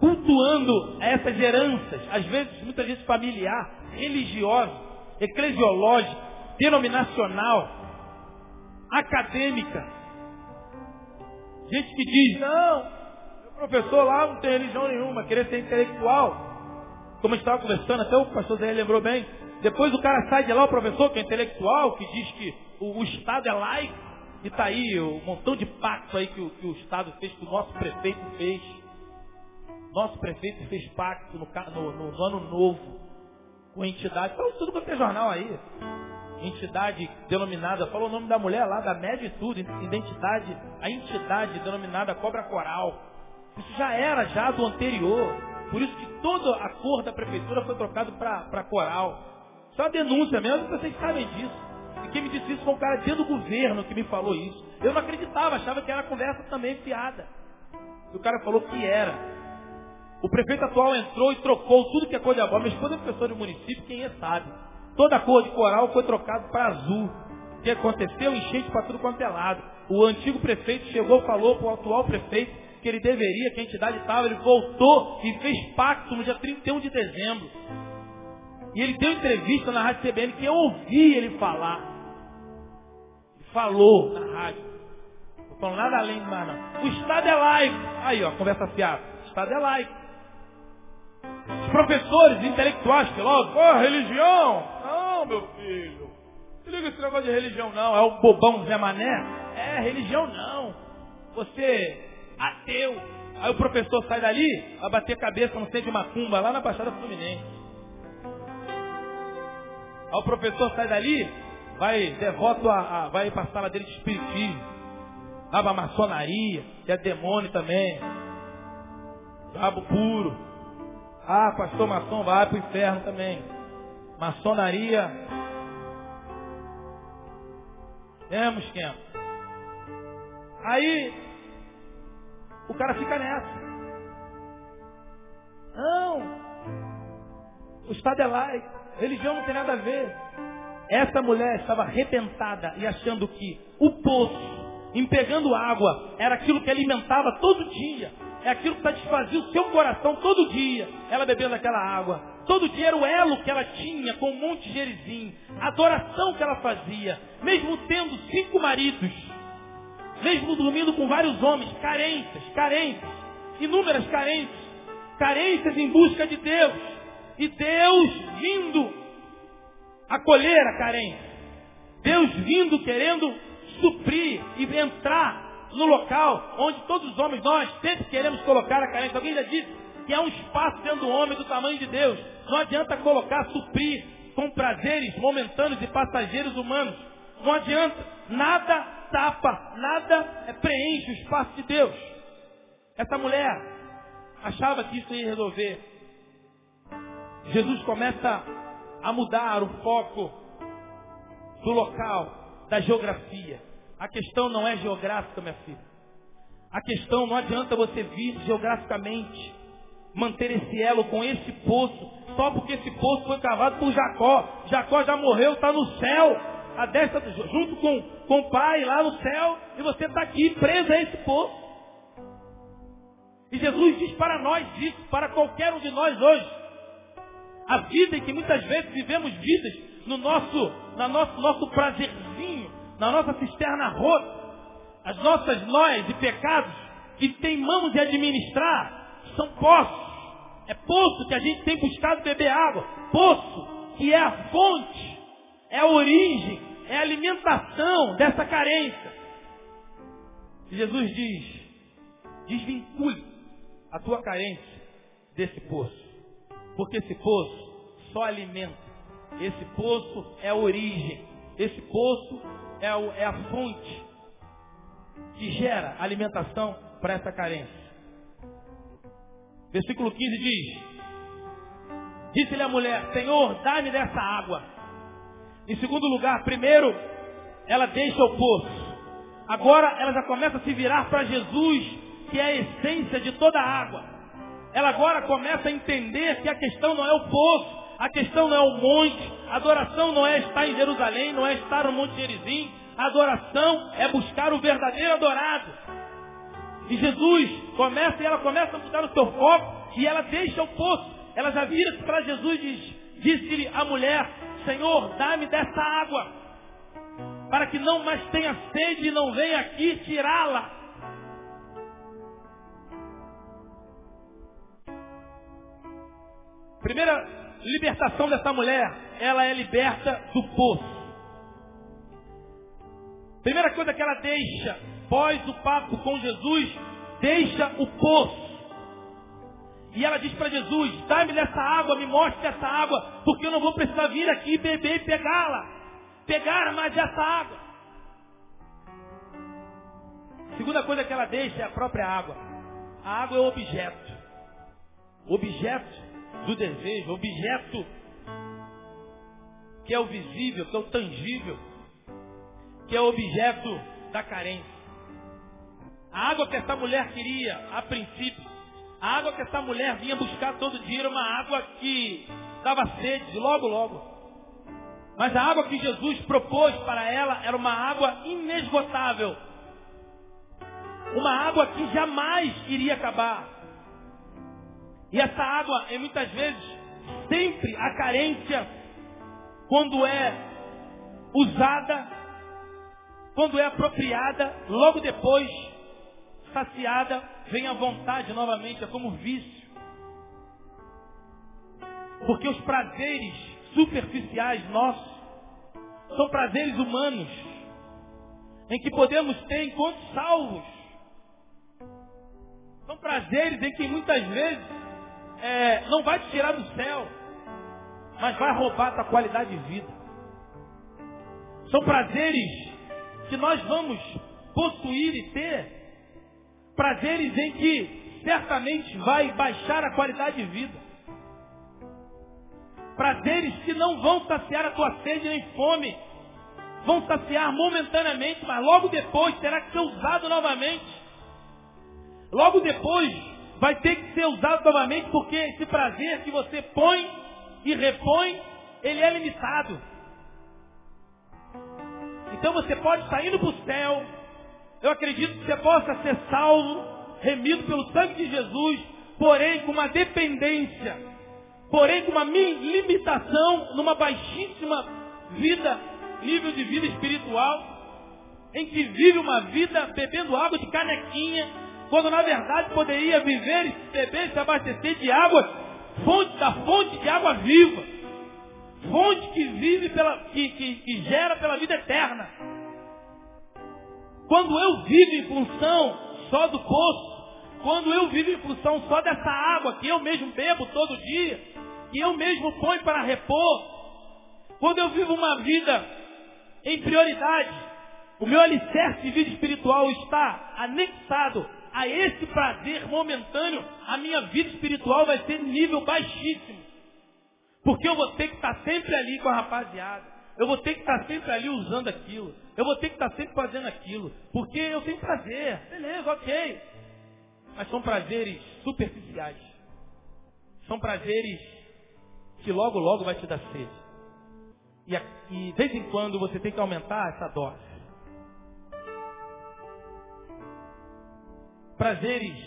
cultuando essas heranças, às vezes, muitas vezes familiar, religiosa, eclesiológica, denominacional, acadêmica. Gente que diz, não, meu professor lá não tem religião nenhuma, querer ser intelectual. Como a gente estava conversando, até o pastor Zé lembrou bem. Depois o cara sai de lá, o professor que é intelectual, que diz que o, o Estado é laico, e está aí um montão de pacto aí que o, que o Estado fez, que o nosso prefeito fez. Nosso prefeito fez pacto no, no, no ano novo com entidade, falou tudo quanto é jornal aí. Entidade denominada, falou o nome da mulher lá, da média e tudo, identidade, a entidade denominada cobra coral. Isso já era já do anterior. Por isso que toda a cor da prefeitura foi trocada para coral. Isso é uma denúncia mesmo, vocês sabem disso. E quem me disse isso foi um cara dentro do governo que me falou isso. Eu não acreditava, achava que era conversa também fiada. E o cara falou que era. O prefeito atual entrou e trocou tudo que é cor de abóbora. Minha esposa é professora do município, quem é sabe. Toda a cor de coral foi trocada para azul. O que aconteceu? Enchente para tudo quanto é lado. O antigo prefeito chegou falou para o atual prefeito que ele deveria, que a entidade estava, ele voltou e fez pacto no dia 31 de dezembro. E ele deu entrevista na Rádio CBN que eu ouvi ele falar. Ele falou na rádio. Não falando nada além do mar, não. O Estado é laico. Aí, ó, conversa fiada. O Estado é laico. Os professores, intelectuais, filósofos, oh, religião. Não, meu filho. Se liga esse negócio de religião, não. É o bobão Zé Mané. É, religião não. Você, ateu. Aí o professor sai dali, vai bater cabeça no centro de macumba, lá na Baixada Fluminense. Aí o professor sai dali, vai devoto a, a vai para a sala dele de espiritismo. Vai para a maçonaria, que é demônio também. Cabo puro. Ah, pastor maçom vai para o inferno também. Maçonaria. Temos quem? Aí, o cara fica nessa. Não. O Estado é laico. Religião não tem nada a ver. Essa mulher estava arrebentada e achando que o poço, em pegando água, era aquilo que alimentava todo dia é aquilo que satisfazia o seu coração todo dia, ela bebendo aquela água. Todo o elo que ela tinha com o Monte Gerizim, a adoração que ela fazia, mesmo tendo cinco maridos, mesmo dormindo com vários homens, carências, carências, inúmeras carências, carências em busca de Deus, e Deus vindo acolher a carência, Deus vindo querendo suprir e entrar no local onde todos os homens, nós sempre queremos colocar a carência. Alguém já disse que há um espaço dentro do homem do tamanho de Deus. Não adianta colocar, suprir com prazeres momentâneos e passageiros humanos. Não adianta. Nada tapa, nada preenche o espaço de Deus. Essa mulher achava que isso ia resolver. Jesus começa a mudar o foco do local, da geografia. A questão não é geográfica, minha filha. A questão não adianta você vir geograficamente, manter esse elo com esse poço, só porque esse poço foi cavado por Jacó. Jacó já morreu, está no céu, a destra, junto com, com o pai lá no céu, e você está aqui preso a esse poço. E Jesus diz para nós isso, para qualquer um de nós hoje. A vida em que muitas vezes vivemos vidas no nosso, na nosso, nosso prazerzinho, na nossa cisterna rota, as nossas nós e pecados que teimamos de administrar são poços. É poço que a gente tem buscado beber água. Poço que é a fonte, é a origem, é a alimentação dessa carência. E Jesus diz, desvincule a tua carência desse poço. Porque esse poço só alimenta. Esse poço é a origem. Esse poço é, o, é a fonte que gera alimentação para essa carência. Versículo 15 diz: Disse-lhe a mulher: Senhor, dá-me dessa água. Em segundo lugar, primeiro, ela deixa o poço. Agora ela já começa a se virar para Jesus, que é a essência de toda a água. Ela agora começa a entender que a questão não é o poço, a questão não é o monte, a adoração não é estar em Jerusalém, não é estar no Monte Gerizim, Adoração é buscar o verdadeiro adorado. E Jesus começa e ela começa a mudar o seu foco e ela deixa o poço. Ela já vira para Jesus e diz, disse-lhe a mulher, Senhor, dá-me dessa água, para que não mais tenha sede e não venha aqui tirá-la. Primeira libertação dessa mulher, ela é liberta do poço. Primeira coisa que ela deixa, pós o papo com Jesus, deixa o poço. E ela diz para Jesus, dá-me dessa água, me mostre essa água, porque eu não vou precisar vir aqui beber e pegá-la. Pegar mais essa água. Segunda coisa que ela deixa é a própria água. A água é o objeto. Objeto do desejo, objeto que é o visível, que é o tangível que é objeto da carência. A água que essa mulher queria, a princípio, a água que essa mulher vinha buscar todo dia era uma água que dava sede logo, logo. Mas a água que Jesus propôs para ela era uma água inesgotável. Uma água que jamais iria acabar. E essa água é muitas vezes sempre a carência quando é usada quando é apropriada, logo depois, saciada, vem a vontade novamente, é como vício. Porque os prazeres superficiais nossos são prazeres humanos, em que podemos ter enquanto salvos. São prazeres em que muitas vezes é, não vai te tirar do céu, mas vai roubar a tua qualidade de vida. São prazeres que nós vamos possuir e ter prazeres em que certamente vai baixar a qualidade de vida. Prazeres que não vão saciar a tua sede nem fome. Vão saciar momentaneamente, mas logo depois terá que ser usado novamente. Logo depois vai ter que ser usado novamente porque esse prazer que você põe e repõe, ele é limitado. Então você pode estar indo para o céu. Eu acredito que você possa ser salvo, remido pelo sangue de Jesus, porém com uma dependência, porém com uma limitação numa baixíssima vida, nível de vida espiritual, em que vive uma vida bebendo água de canequinha, quando na verdade poderia viver beber, se abastecer de água, fonte da fonte de água viva fonte que vive pela, que, que, que gera pela vida eterna. Quando eu vivo em função só do poço, quando eu vivo em função só dessa água que eu mesmo bebo todo dia, que eu mesmo ponho para repor, quando eu vivo uma vida em prioridade, o meu alicerce de vida espiritual está anexado a esse prazer momentâneo, a minha vida espiritual vai ser nível baixíssimo. Porque eu vou ter que estar sempre ali com a rapaziada. Eu vou ter que estar sempre ali usando aquilo. Eu vou ter que estar sempre fazendo aquilo. Porque eu tenho prazer. Beleza, ok. Mas são prazeres superficiais. São prazeres que logo, logo vai te dar sede. E, e de vez em quando você tem que aumentar essa dose. Prazeres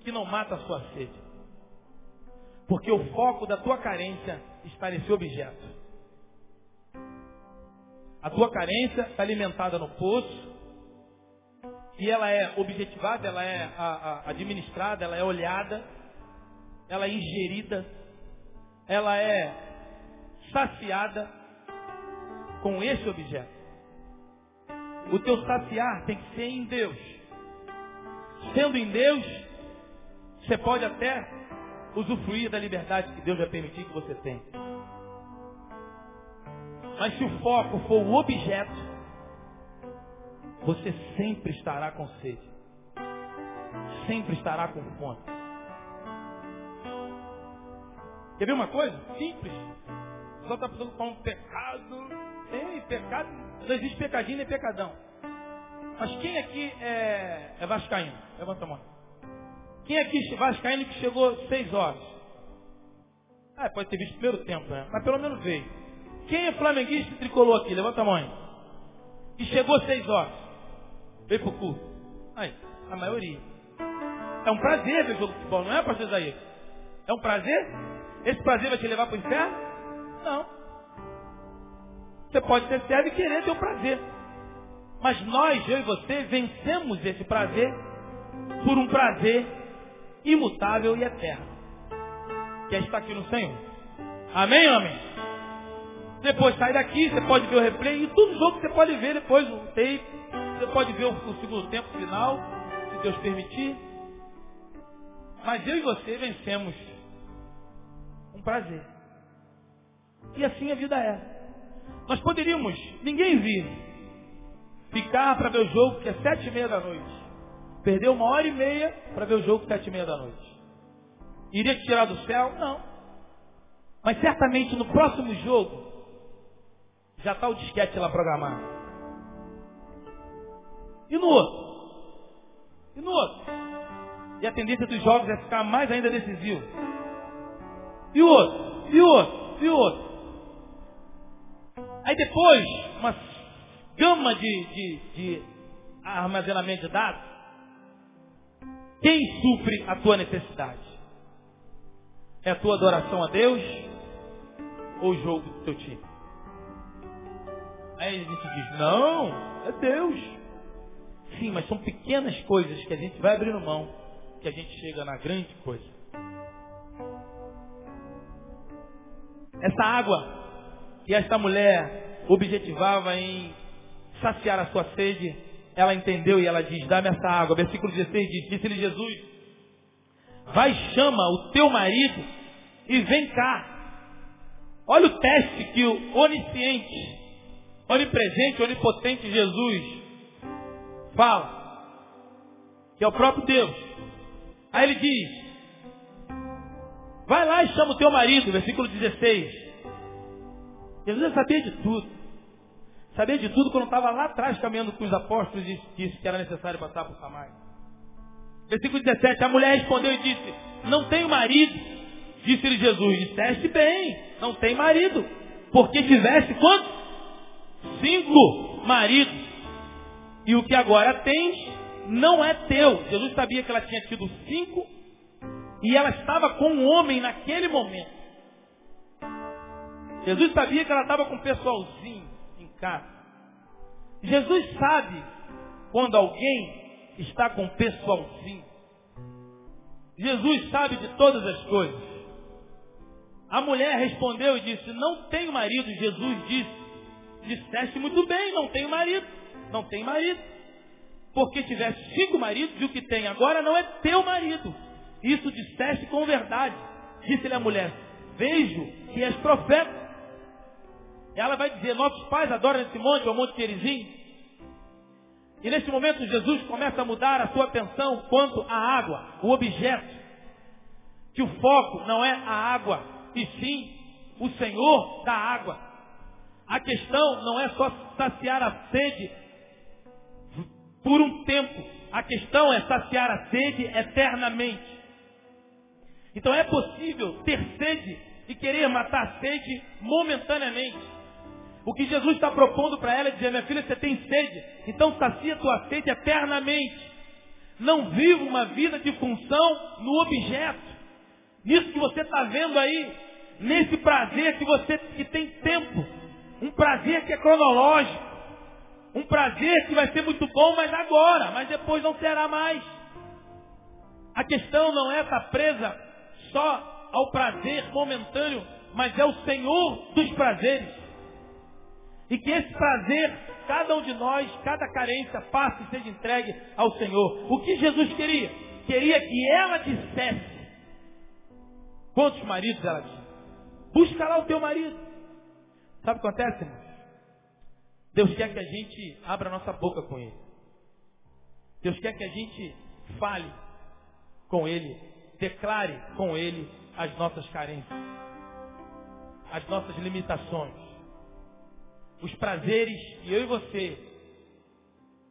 que não matam a sua sede. Porque o foco da tua carência está nesse objeto. A tua carência está alimentada no poço. E ela é objetivada, ela é administrada, ela é olhada, ela é ingerida, ela é saciada com esse objeto. O teu saciar tem que ser em Deus. Sendo em Deus, você pode até usufruir da liberdade que Deus vai permitir que você tenha. Mas se o foco for o objeto, você sempre estará com sede. Sempre estará com fome. Quer ver uma coisa? Simples. Só está precisando com um pecado. Tem pecado. Não existe pecadinho nem pecadão. Mas quem aqui é, é vascaíno? Levanta a mão. Quem aqui é vascaíno que chegou seis horas? Ah, pode ter visto o primeiro tempo, né? Mas pelo menos veio. Quem é flamenguista e tricolor aqui? Levanta a mão. E chegou seis horas. Veio pro culto. Aí, a maioria. É um prazer ver o jogo de futebol, não é, pastor Isaías? É um prazer? Esse prazer vai te levar para o inferno? Não. Você pode ser servo e querer ter o prazer. Mas nós, eu e você, vencemos esse prazer por um prazer imutável e eterno. Que é estar aqui no Senhor. Amém, amém? Depois sai daqui, você pode ver o replay e todo jogo você pode ver depois o tape. Você pode ver o, o segundo tempo final, se Deus permitir. Mas eu e você vencemos um prazer. E assim a vida é. Nós poderíamos, ninguém vir, ficar para ver o jogo que é sete e meia da noite. Perder uma hora e meia para ver o jogo sete e meia da noite. Iria te tirar do céu? Não. Mas certamente no próximo jogo, já está o disquete lá programado. E no outro? E no outro? E a tendência dos jogos é ficar mais ainda decisivo. E o outro? E o outro? E o outro? Aí depois, uma gama de, de, de armazenamento de dados. Quem supre a tua necessidade? É a tua adoração a Deus ou o jogo do teu time? Aí a gente diz, não, é Deus. Sim, mas são pequenas coisas que a gente vai abrindo mão, que a gente chega na grande coisa. Essa água que esta mulher objetivava em saciar a sua sede, ela entendeu e ela diz, dá-me essa água. Versículo 16 diz, disse-lhe Jesus, vai chama o teu marido e vem cá. Olha o teste que o onisciente, onipresente, onipotente Jesus fala, que é o próprio Deus. Aí ele diz, vai lá e chama o teu marido, versículo 16. Jesus já sabia de tudo. Sabia de tudo quando estava lá atrás caminhando com os apóstolos e disse que era necessário passar por Samaria. Versículo 17, a mulher respondeu e disse, não tenho marido. Disse-lhe Jesus, disseste bem, não tem marido. Porque tivesse quantos? cinco maridos. E o que agora tens não é teu. Jesus sabia que ela tinha tido cinco e ela estava com um homem naquele momento. Jesus sabia que ela estava com um pessoalzinho Jesus sabe quando alguém está com um pessoalzinho. Jesus sabe de todas as coisas. A mulher respondeu e disse, não tenho marido. Jesus disse, Disseste muito bem, não tenho marido. Não tem marido. Porque tivesse cinco maridos e o que tem agora não é teu marido. Isso disseste com verdade. Disse-lhe a mulher, vejo que és profeta. Ela vai dizer, nossos pais adoram esse monte, é o Monte Terezinho. E nesse momento Jesus começa a mudar a sua atenção quanto à água, o objeto. Que o foco não é a água, e sim o Senhor da água. A questão não é só saciar a sede por um tempo. A questão é saciar a sede eternamente. Então é possível ter sede e querer matar a sede momentaneamente. O que Jesus está propondo para ela é dizer, minha filha, você tem sede, então sacia tua sede eternamente. Não viva uma vida de função no objeto. Nisso que você está vendo aí, nesse prazer que você que tem tempo. Um prazer que é cronológico. Um prazer que vai ser muito bom, mas agora, mas depois não será mais. A questão não é estar presa só ao prazer momentâneo, mas é o Senhor dos prazeres. E que esse prazer, cada um de nós, cada carência, passe e seja entregue ao Senhor. O que Jesus queria? Queria que ela dissesse. Quantos maridos ela tinha? Busca lá o teu marido. Sabe o que acontece, irmão? Deus quer que a gente abra a nossa boca com Ele. Deus quer que a gente fale com Ele, declare com Ele as nossas carências, as nossas limitações, os prazeres que eu e você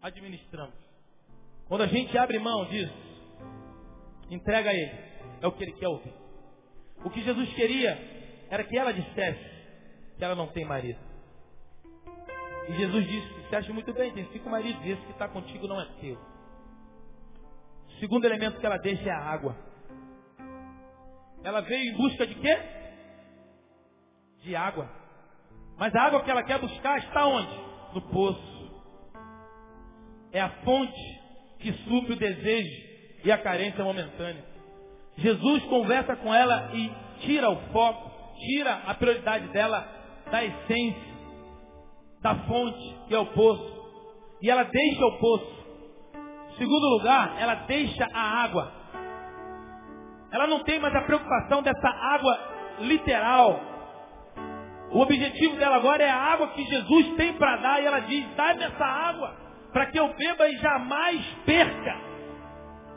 administramos. Quando a gente abre mão disso, entrega a Ele, é o que Ele quer ouvir. O que Jesus queria era que ela dissesse que ela não tem marido. E Jesus disse, você acha muito bem, tem cinco maridos, esse que está contigo não é teu. O segundo elemento que ela deixa é a água. Ela veio em busca de quê? De água. Mas a água que ela quer buscar está onde? No poço. É a fonte que supre o desejo e a carência momentânea. Jesus conversa com ela e tira o foco, tira a prioridade dela da essência, da fonte, que é o poço. E ela deixa o poço. Segundo lugar, ela deixa a água. Ela não tem mais a preocupação dessa água literal. O objetivo dela agora é a água que Jesus tem para dar. E ela diz: dá-me essa água para que eu beba e jamais perca.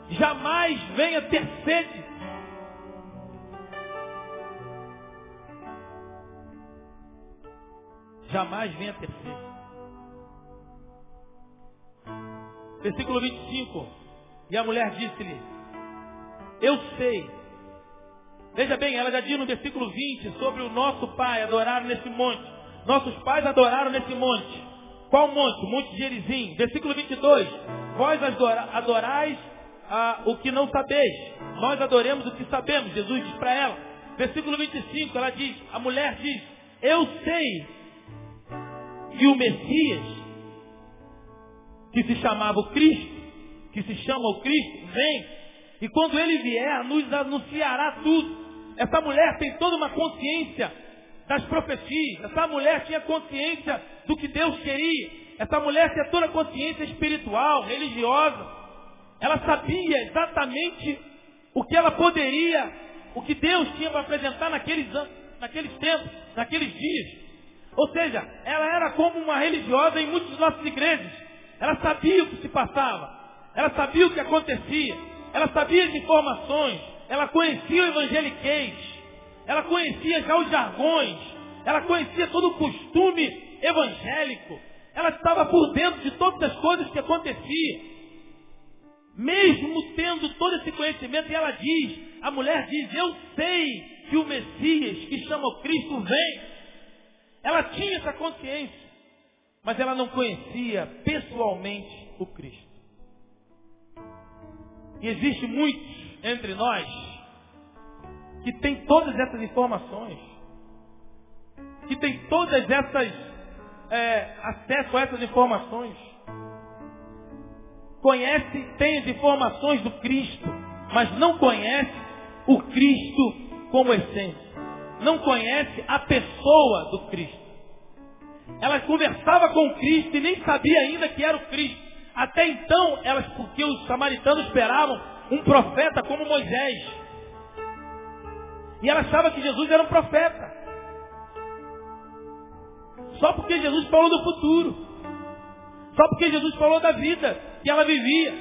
Jamais venha ter sede. Jamais venha ter sede. Versículo 25. E a mulher disse-lhe: eu sei. Veja bem, ela já diz no versículo 20 sobre o nosso pai adorar nesse monte. Nossos pais adoraram nesse monte. Qual monte? Monte Gerizim. Versículo 22. Vós adorais ah, o que não sabeis. Nós adoremos o que sabemos. Jesus diz para ela. Versículo 25, ela diz, a mulher diz, eu sei que o Messias, que se chamava o Cristo, que se chama o Cristo, vem e quando ele vier, nos anunciará tudo. Essa mulher tem toda uma consciência das profecias. Essa mulher tinha consciência do que Deus queria. Essa mulher tinha toda a consciência espiritual, religiosa. Ela sabia exatamente o que ela poderia, o que Deus tinha para apresentar naqueles, naqueles tempos, naqueles dias. Ou seja, ela era como uma religiosa em muitas nossas igrejas. Ela sabia o que se passava. Ela sabia o que acontecia. Ela sabia de informações, ela conhecia o evangeliquez, ela conhecia já os jargões, ela conhecia todo o costume evangélico, ela estava por dentro de todas as coisas que aconteciam. Mesmo tendo todo esse conhecimento, ela diz, a mulher diz, eu sei que o Messias, que chama Cristo, vem. Ela tinha essa consciência, mas ela não conhecia pessoalmente o Cristo. E existe muitos entre nós que tem todas essas informações, que tem todas essas é, acesso a essas informações, conhece, tem as informações do Cristo, mas não conhece o Cristo como essência, não conhece a pessoa do Cristo. Ela conversava com o Cristo e nem sabia ainda que era o Cristo. Até então, elas, porque os samaritanos esperavam um profeta como Moisés. E ela achava que Jesus era um profeta. Só porque Jesus falou do futuro. Só porque Jesus falou da vida que ela vivia.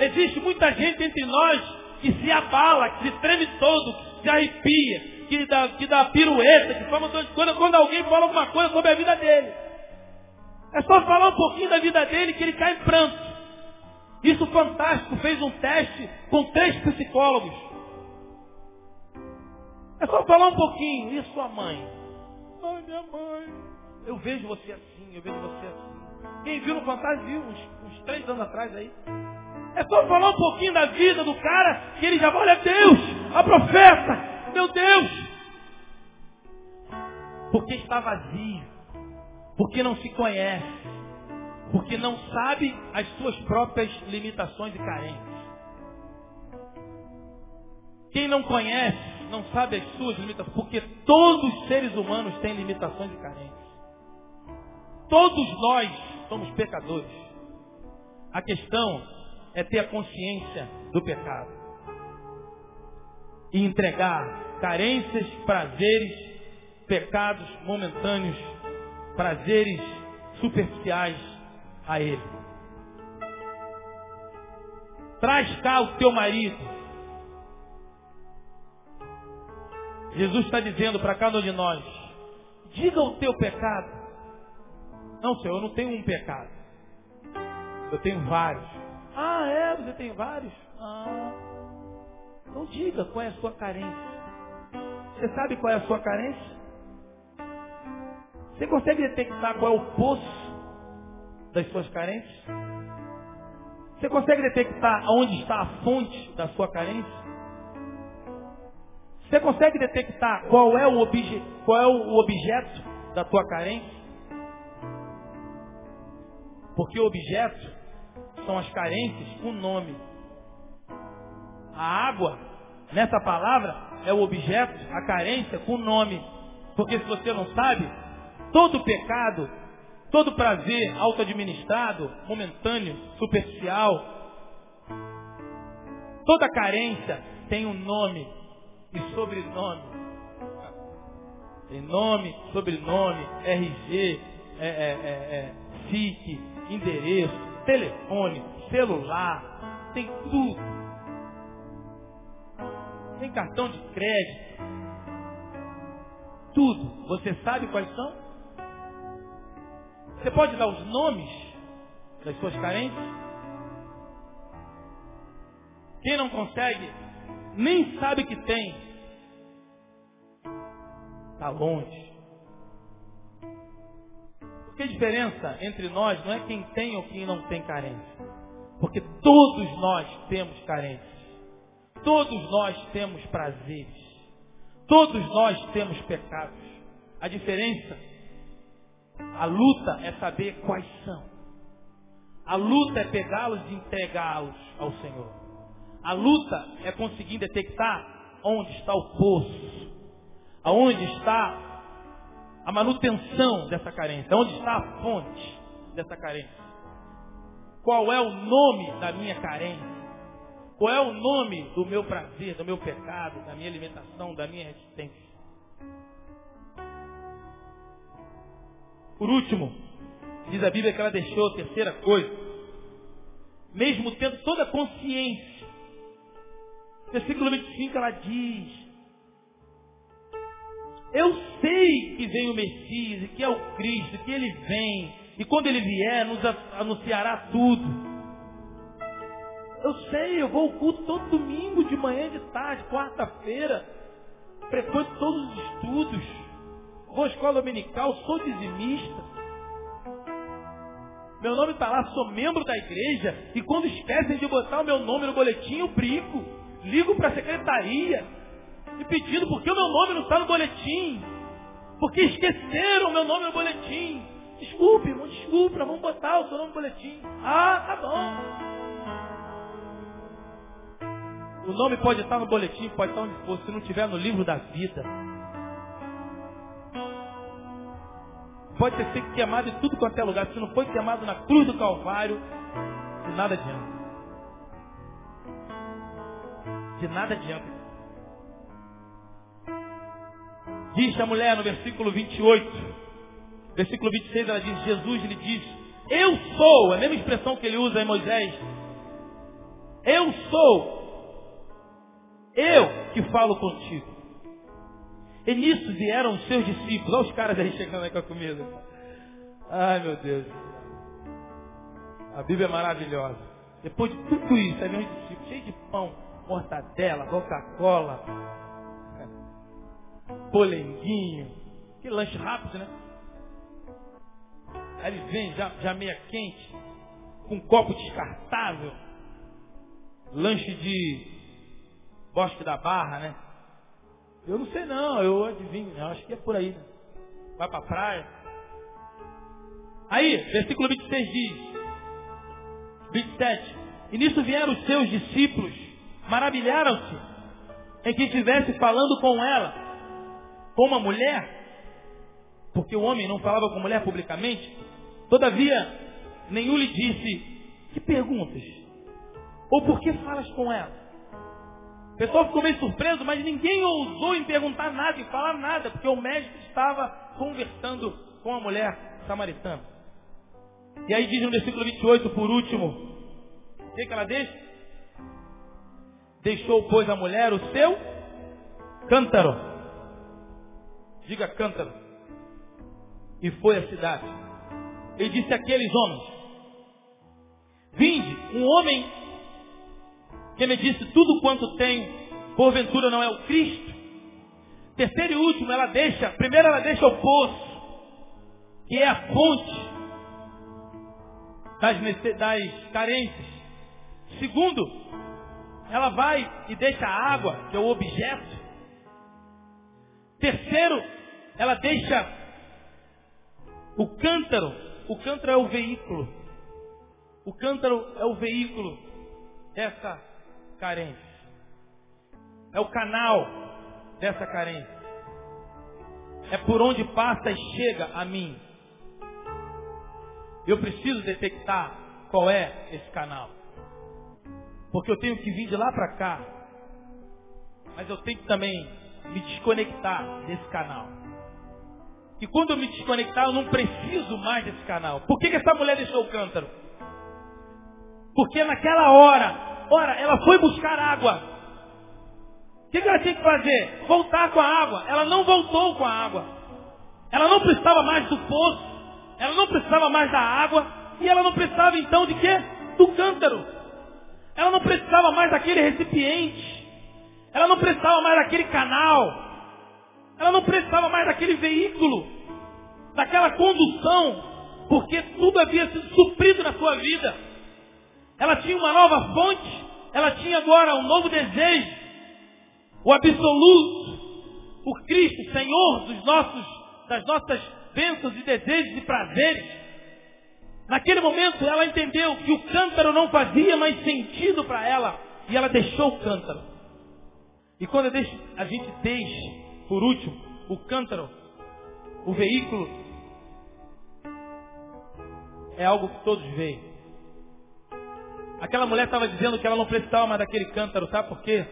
Existe muita gente entre nós que se abala, que se treme todo, que se arrepia, que dá, que dá pirueta, que fala quando, quando alguém fala alguma coisa sobre a vida dele. É só falar um pouquinho da vida dele que ele cai em pranto. Isso fantástico, fez um teste com três psicólogos. É só falar um pouquinho. E sua mãe? Ai, minha mãe. Eu vejo você assim, eu vejo você assim. Quem viu no Fantástico viu uns, uns três anos atrás aí. É só falar um pouquinho da vida do cara que ele já vai, olha Deus, a profeta, meu Deus. Porque está vazio, porque não se conhece, porque não sabe as suas próprias limitações e carências. Quem não conhece, não sabe as suas limitações, porque todos os seres humanos têm limitações e carências. Todos nós somos pecadores. A questão é ter a consciência do pecado. E entregar carências, prazeres, pecados momentâneos, prazeres superficiais a Ele. Traz cá o teu marido. Jesus está dizendo para cada um de nós: diga o teu pecado. Não, Senhor, eu não tenho um pecado. Eu tenho vários. Ah, é? Você tem vários? Ah. Não diga qual é a sua carência. Você sabe qual é a sua carência? Você consegue detectar qual é o poço das suas carências? Você consegue detectar onde está a fonte da sua carência? Você consegue detectar qual é o, obje, qual é o objeto da tua carência? Porque o objeto são as carências com nome. A água, nessa palavra, é o objeto, a carência com nome. Porque se você não sabe, todo pecado, todo prazer auto-administrado, momentâneo, superficial, toda carência tem um nome e sobrenome. Tem nome, sobrenome, RG, é, é, é, é, SIC, endereço, telefone, celular, tem tudo. Tem cartão de crédito. Tudo. Você sabe quais são? Você pode dar os nomes das suas carências? Quem não consegue, nem sabe que tem. Está longe. Porque a diferença entre nós não é quem tem ou quem não tem carência. Porque todos nós temos carências. Todos nós temos prazeres. Todos nós temos pecados. A diferença, a luta é saber quais são. A luta é pegá-los e entregá-los ao Senhor. A luta é conseguir detectar onde está o poço. Aonde está a manutenção dessa carência? Onde está a fonte dessa carência? Qual é o nome da minha carência? Qual é o nome do meu prazer, do meu pecado, da minha alimentação, da minha resistência? Por último, diz a Bíblia que ela deixou a terceira coisa. Mesmo tendo toda a consciência. Versículo 25 ela diz, eu sei que vem o Messias, e que é o Cristo, que ele vem, e quando ele vier, nos anunciará tudo. Eu sei, eu vou ao culto todo domingo, de manhã, de tarde, quarta-feira. Frequento todos os estudos. Vou à escola dominical, sou dizimista. Meu nome está lá, sou membro da igreja. E quando esquecem de botar o meu nome no boletim, eu brinco. Ligo para a secretaria e pedindo porque o meu nome não está no boletim. Porque esqueceram o meu nome no boletim. Desculpe, irmão, desculpe, vamos botar o seu nome no boletim. Ah, tá bom. O nome pode estar no boletim, pode estar onde for, se não estiver no livro da vida. Pode ter sido queimado em tudo quanto é lugar. Se não foi queimado na cruz do Calvário, nada adianta. De nada adianta. Diz a mulher no versículo 28, versículo 26, ela diz, Jesus lhe diz, eu sou, a mesma expressão que ele usa em Moisés, eu sou, eu que falo contigo. E nisso vieram os seus discípulos. Olha os caras aí chegando aí com a comida. Ai, meu Deus. A Bíblia é maravilhosa. Depois de tudo isso, aí vem os discípulos cheios de pão, mortadela, Coca-Cola, polenguinho. Que lanche rápido, né? Aí ele vem já, já meia quente, com um copo descartável. Lanche de Bosque da Barra, né? Eu não sei não, eu adivinho, eu acho que é por aí, né? Vai pra praia. Aí, versículo 26 diz, 27, e nisso vieram os seus discípulos, maravilharam-se em que estivesse falando com ela, com uma mulher, porque o homem não falava com mulher publicamente, todavia, nenhum lhe disse, que perguntas? Ou por que falas com ela? O pessoal ficou meio surpreso, mas ninguém ousou em perguntar nada, em falar nada, porque o médico estava conversando com a mulher samaritana. E aí diz no versículo 28, por último, o que, que ela deixa? Deixou, pois, a mulher o seu cântaro. Diga cântaro. E foi à cidade. Ele disse àqueles homens, Vinde, um homem que me disse tudo quanto tenho, porventura não é o Cristo. Terceiro e último, ela deixa, primeiro ela deixa o poço, que é a fonte das, das carências. Segundo, ela vai e deixa a água, que é o objeto. Terceiro, ela deixa o cântaro. O cântaro é o veículo. O cântaro é o veículo dessa carência. É o canal dessa carência. É por onde passa e chega a mim. Eu preciso detectar qual é esse canal. Porque eu tenho que vir de lá para cá. Mas eu tenho que também me desconectar desse canal. E quando eu me desconectar, eu não preciso mais desse canal. Por que, que essa mulher deixou o cântaro? Porque naquela hora, ora, ela foi buscar água. O que, que ela tinha que fazer? Voltar com a água. Ela não voltou com a água. Ela não precisava mais do poço. Ela não precisava mais da água. E ela não precisava então de quê? Do cântaro. Ela não precisava mais daquele recipiente. Ela não precisava mais daquele canal. Ela não precisava mais daquele veículo. Daquela condução. Porque tudo havia sido suprido na sua vida. Ela tinha uma nova fonte. Ela tinha agora um novo desejo. O absoluto. O Cristo, Senhor dos nossos, das nossas bênçãos e desejos e prazeres. Naquele momento ela entendeu que o cântaro não fazia mais sentido para ela e ela deixou o cântaro. E quando a gente deixa, por último, o cântaro, o veículo, é algo que todos veem. Aquela mulher estava dizendo que ela não precisava mais daquele cântaro, sabe por quê?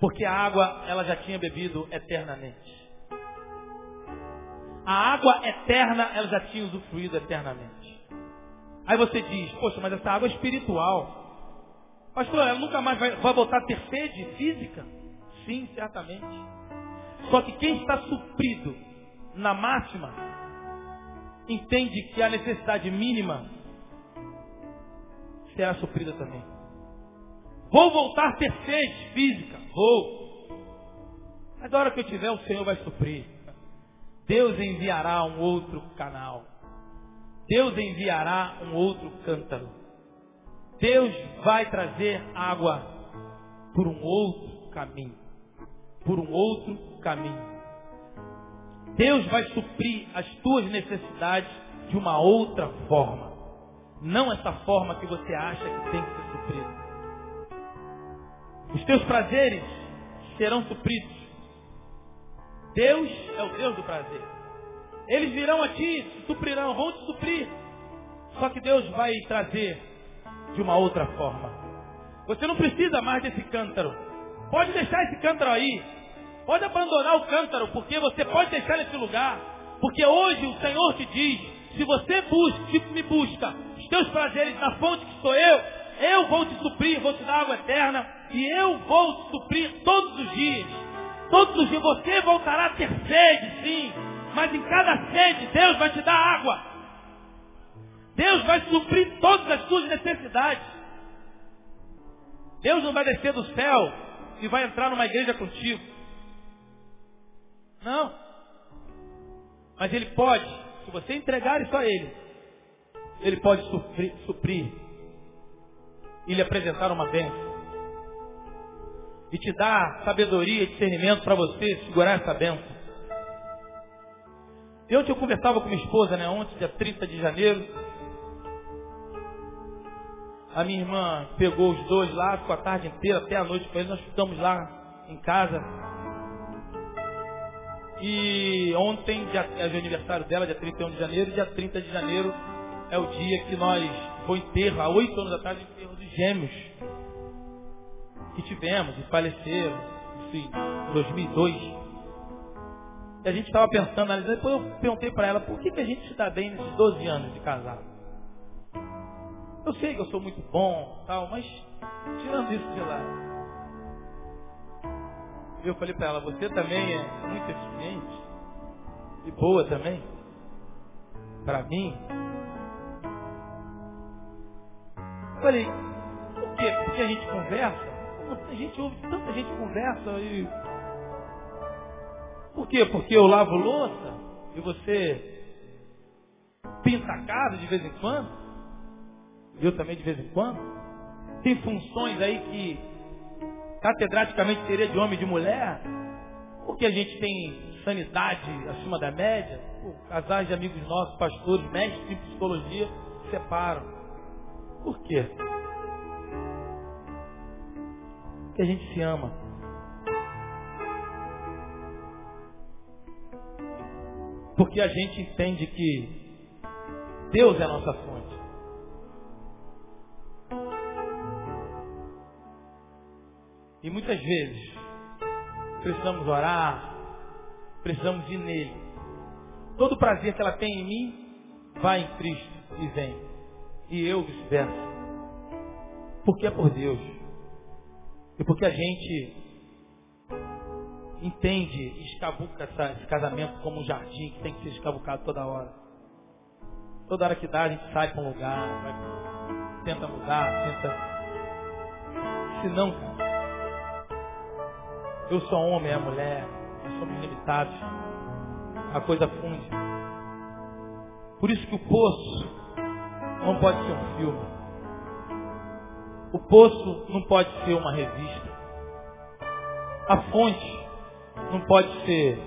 Porque a água ela já tinha bebido eternamente. A água eterna ela já tinha usufruído eternamente. Aí você diz, poxa, mas essa água é espiritual. Pastor, ela nunca mais vai, vai voltar a ter sede física? Sim, certamente. Só que quem está suprido na máxima, entende que a necessidade mínima será suprida também. Vou voltar a ter sede física? Vou. Mas a hora que eu tiver, o Senhor vai suprir. Deus enviará um outro canal. Deus enviará um outro cântaro. Deus vai trazer água por um outro caminho. Por um outro caminho. Deus vai suprir as tuas necessidades de uma outra forma. Não essa forma que você acha que tem que ser suprida. Os teus prazeres serão supridos Deus é o Deus do prazer. Eles virão a ti, suprirão, vão te suprir. Só que Deus vai trazer de uma outra forma. Você não precisa mais desse cântaro. Pode deixar esse cântaro aí. Pode abandonar o cântaro, porque você pode deixar nesse lugar. Porque hoje o Senhor te diz, se você busca, me busca os teus prazeres na fonte que sou eu, eu vou te suprir, vou te dar água eterna, e eu vou te suprir todos os dias. Todos os dias você voltará a ter sede, sim. Mas em cada sede, Deus vai te dar água. Deus vai suprir todas as suas necessidades. Deus não vai descer do céu e vai entrar numa igreja contigo. Não. Mas Ele pode, se você entregar isso a Ele, Ele pode suprir, suprir e lhe apresentar uma bênção. E te dar sabedoria e discernimento para você segurar essa bênção. Eu, eu conversava com minha esposa, né, ontem, dia 30 de janeiro. A minha irmã pegou os dois lá, ficou a tarde inteira, até a noite com eles. Nós ficamos lá em casa. E ontem dia, é o aniversário dela, dia 31 de janeiro. Dia 30 de janeiro é o dia que nós foi enterro, há oito anos atrás, enterro dos gêmeos que tivemos e faleceram, em 2002. A gente estava pensando, depois eu perguntei para ela, por que, que a gente se dá bem nesses 12 anos de casado? Eu sei que eu sou muito bom, tal, mas tirando isso de lá. Eu falei para ela, você também é muito eficiente e boa também. Para mim. Eu falei, por quê? Porque a gente conversa, a gente ouve tanta gente conversa e por quê? Porque eu lavo louça e você pinta a casa de vez em quando. Eu também de vez em quando. Tem funções aí que catedraticamente seria de homem e de mulher. Porque a gente tem sanidade acima da média. Pô, casais de amigos nossos, pastores, mestres em psicologia, separam. Por quê? Porque a gente se ama. Porque a gente entende que Deus é a nossa fonte. E muitas vezes precisamos orar, precisamos ir nele. Todo o prazer que ela tem em mim vai em Cristo e vem. E eu vice-versa. Porque é por Deus. E porque a gente entende escabuca essa, esse casamento como um jardim que tem que ser escabucado toda hora. Toda hora que dá, a gente sai para um lugar, vai, tenta mudar, tenta. Se não, eu sou homem, é mulher, nós somos limitados. A coisa funde. Por isso que o poço não pode ser um filme. O poço não pode ser uma revista. A fonte não pode ser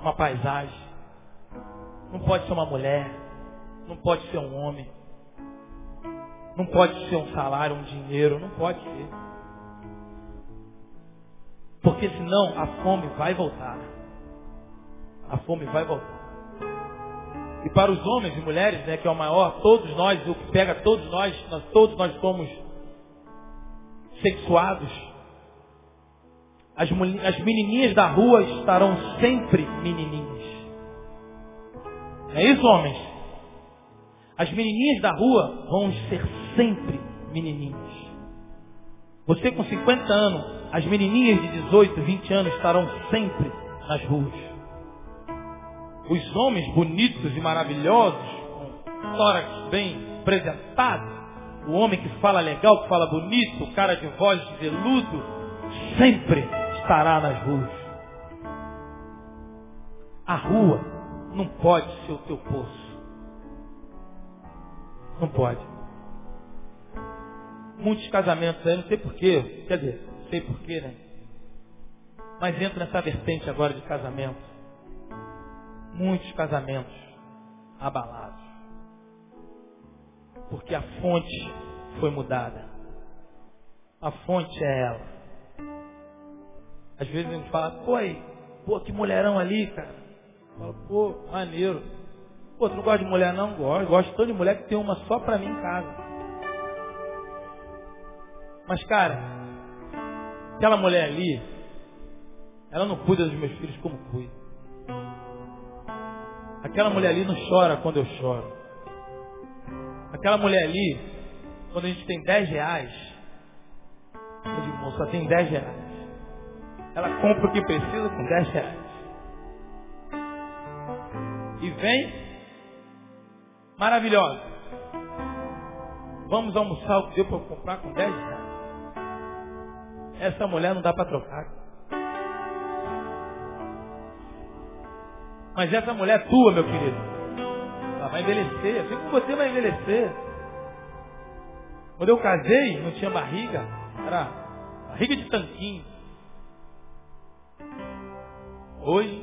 uma paisagem. Não pode ser uma mulher. Não pode ser um homem. Não pode ser um salário, um dinheiro. Não pode ser. Porque senão a fome vai voltar. A fome vai voltar. E para os homens e mulheres, né, que é o maior, todos nós, o que pega todos nós, nós todos nós somos sexuados as, as menininhas da rua estarão sempre menininhas. É isso, homens? As menininhas da rua vão ser sempre menininhas. Você com 50 anos, as menininhas de 18, 20 anos estarão sempre nas ruas. Os homens bonitos e maravilhosos, com tórax bem apresentados, o homem que fala legal, que fala bonito, cara de voz de veludo, sempre estará nas ruas. A rua não pode ser o teu poço. Não pode. Muitos casamentos aí, não sei porquê, quer dizer, sei porquê, né? Mas entra nessa vertente agora de casamento. Muitos casamentos abalados. Porque a fonte foi mudada. A fonte é ela. Às vezes a gente fala, pô, aí, pô, que mulherão ali, cara. Fala, pô, maneiro. Pô, tu não gosta de mulher não? Gosto. Gosto tanto de mulher que tem uma só pra mim em casa. Mas, cara, aquela mulher ali, ela não cuida dos meus filhos como cuida. Aquela mulher ali não chora quando eu choro. Aquela mulher ali, quando a gente tem 10 reais, eu digo, só tem 10 reais. Ela compra o que precisa com 10 reais. E vem maravilhosa. Vamos almoçar o que deu para comprar com 10 reais. Essa mulher não dá para trocar. Mas essa mulher é tua, meu querido. Ela vai envelhecer. Assim como você vai envelhecer. Quando eu casei, não tinha barriga. Era barriga de tanquinho. Hoje,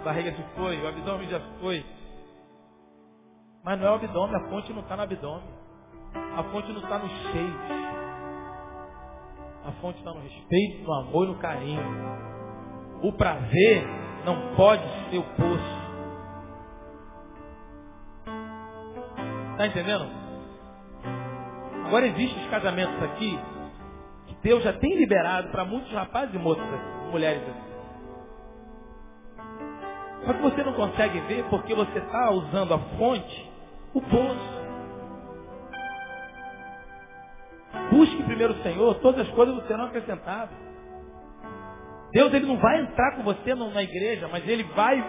a barriga se foi, o abdômen já foi. Mas não é o abdômen, a fonte não está no abdômen. A fonte não está no cheio. A fonte está no respeito, no amor e no carinho. O prazer não pode ser o poço. Está entendendo? Agora existem os casamentos aqui que Deus já tem liberado para muitos rapazes e moças, mulheres aqui. Só que você não consegue ver porque você está usando a fonte, o poço. Busque primeiro o Senhor, todas as coisas serão acrescentadas. Deus ele não vai entrar com você na igreja, mas ele vai,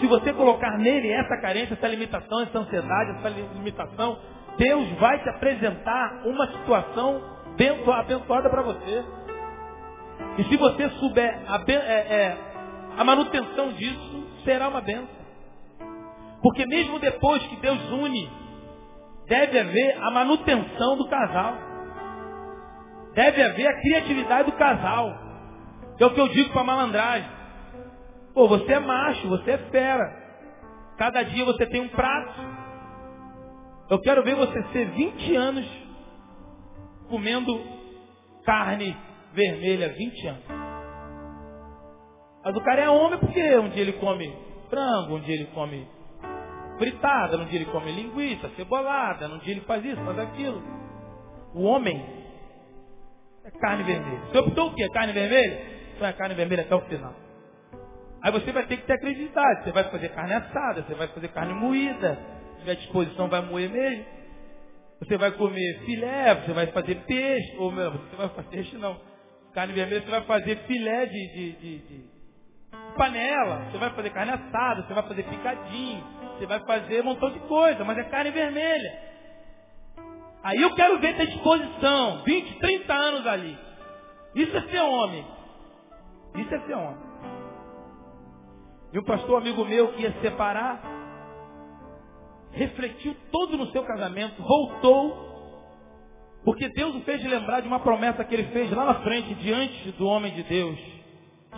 se você colocar nele essa carência, essa limitação, essa ansiedade, essa limitação, Deus vai te apresentar uma situação abençoada para você. E se você souber é, é, a manutenção disso, será uma benção. Porque mesmo depois que Deus une, deve haver a manutenção do casal. Deve haver a criatividade do casal. É o que eu digo para a malandragem. Pô, você é macho, você é fera. Cada dia você tem um prato. Eu quero ver você ser 20 anos comendo carne vermelha, 20 anos. Mas o cara é homem porque um dia ele come frango, um dia ele come fritada, um dia ele come linguiça, cebolada, um dia ele faz isso, faz aquilo. O homem é carne vermelha. Você optou o quê? Carne vermelha? Então é carne vermelha até o final. Aí você vai ter que ter acreditado. Você vai fazer carne assada, você vai fazer carne moída. Se tiver disposição, vai moer mesmo. Você vai comer filé, você vai fazer peixe, ou meu, você vai fazer peixe não. Carne vermelha, você vai fazer filé de, de, de, de panela, você vai fazer carne assada, você vai fazer picadinho, você vai fazer um montão de coisa, mas é carne vermelha. Aí eu quero ver ter disposição, 20, 30 anos ali. Isso é ser homem. Isso é ser homem. E um pastor amigo meu que ia se separar, refletiu todo no seu casamento, voltou, porque Deus o fez lembrar de uma promessa que ele fez lá na frente, diante do homem de Deus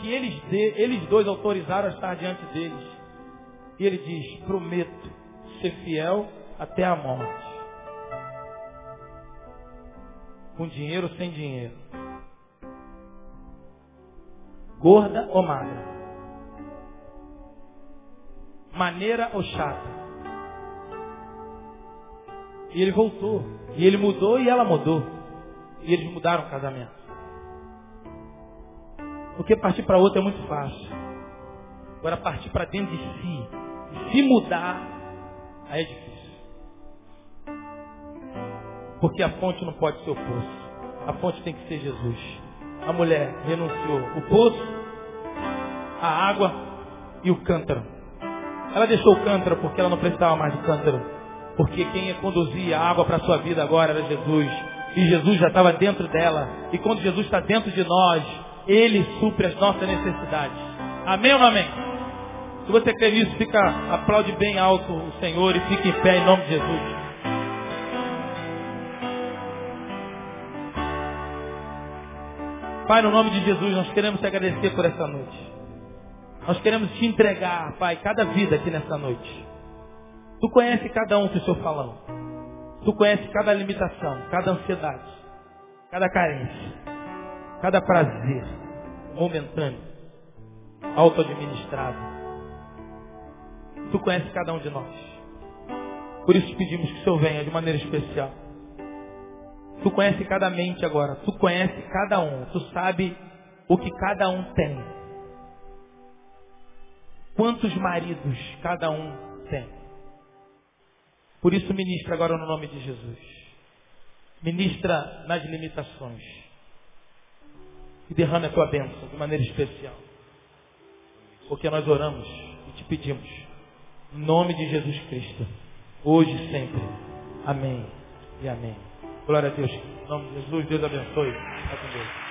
que eles, eles dois autorizaram a estar diante deles. E ele diz: Prometo ser fiel até a morte. Com dinheiro ou sem dinheiro. Gorda ou magra. Maneira ou chata. E ele voltou. E ele mudou e ela mudou. E eles mudaram o casamento. Porque partir para outro é muito fácil. Agora partir para dentro de si, se mudar, aí é difícil. Porque a fonte não pode ser o poço. A fonte tem que ser Jesus. A mulher renunciou o poço, a água e o cântaro. Ela deixou o cântaro porque ela não precisava mais de cântaro. Porque quem ia conduzir a água para a sua vida agora era Jesus. E Jesus já estava dentro dela. E quando Jesus está dentro de nós, ele supre as nossas necessidades. Amém ou não amém? Se você quer isso, fica, aplaude bem alto o Senhor e fique em pé em nome de Jesus. Pai, no nome de Jesus, nós queremos te agradecer por essa noite. Nós queremos te entregar, Pai, cada vida aqui nessa noite. Tu conhece cada um que o Senhor falou. Tu conhece cada limitação, cada ansiedade, cada carência cada prazer momentâneo, auto-administrado. Tu conheces cada um de nós. Por isso pedimos que o Senhor venha de maneira especial. Tu conhece cada mente agora. Tu conhece cada um. Tu sabe o que cada um tem. Quantos maridos cada um tem. Por isso ministra agora no nome de Jesus. Ministra nas limitações e derrame a tua bênção de maneira especial. Porque nós oramos e te pedimos, em nome de Jesus Cristo, hoje e sempre. Amém e amém. Glória a Deus. Em nome de Jesus, Deus abençoe.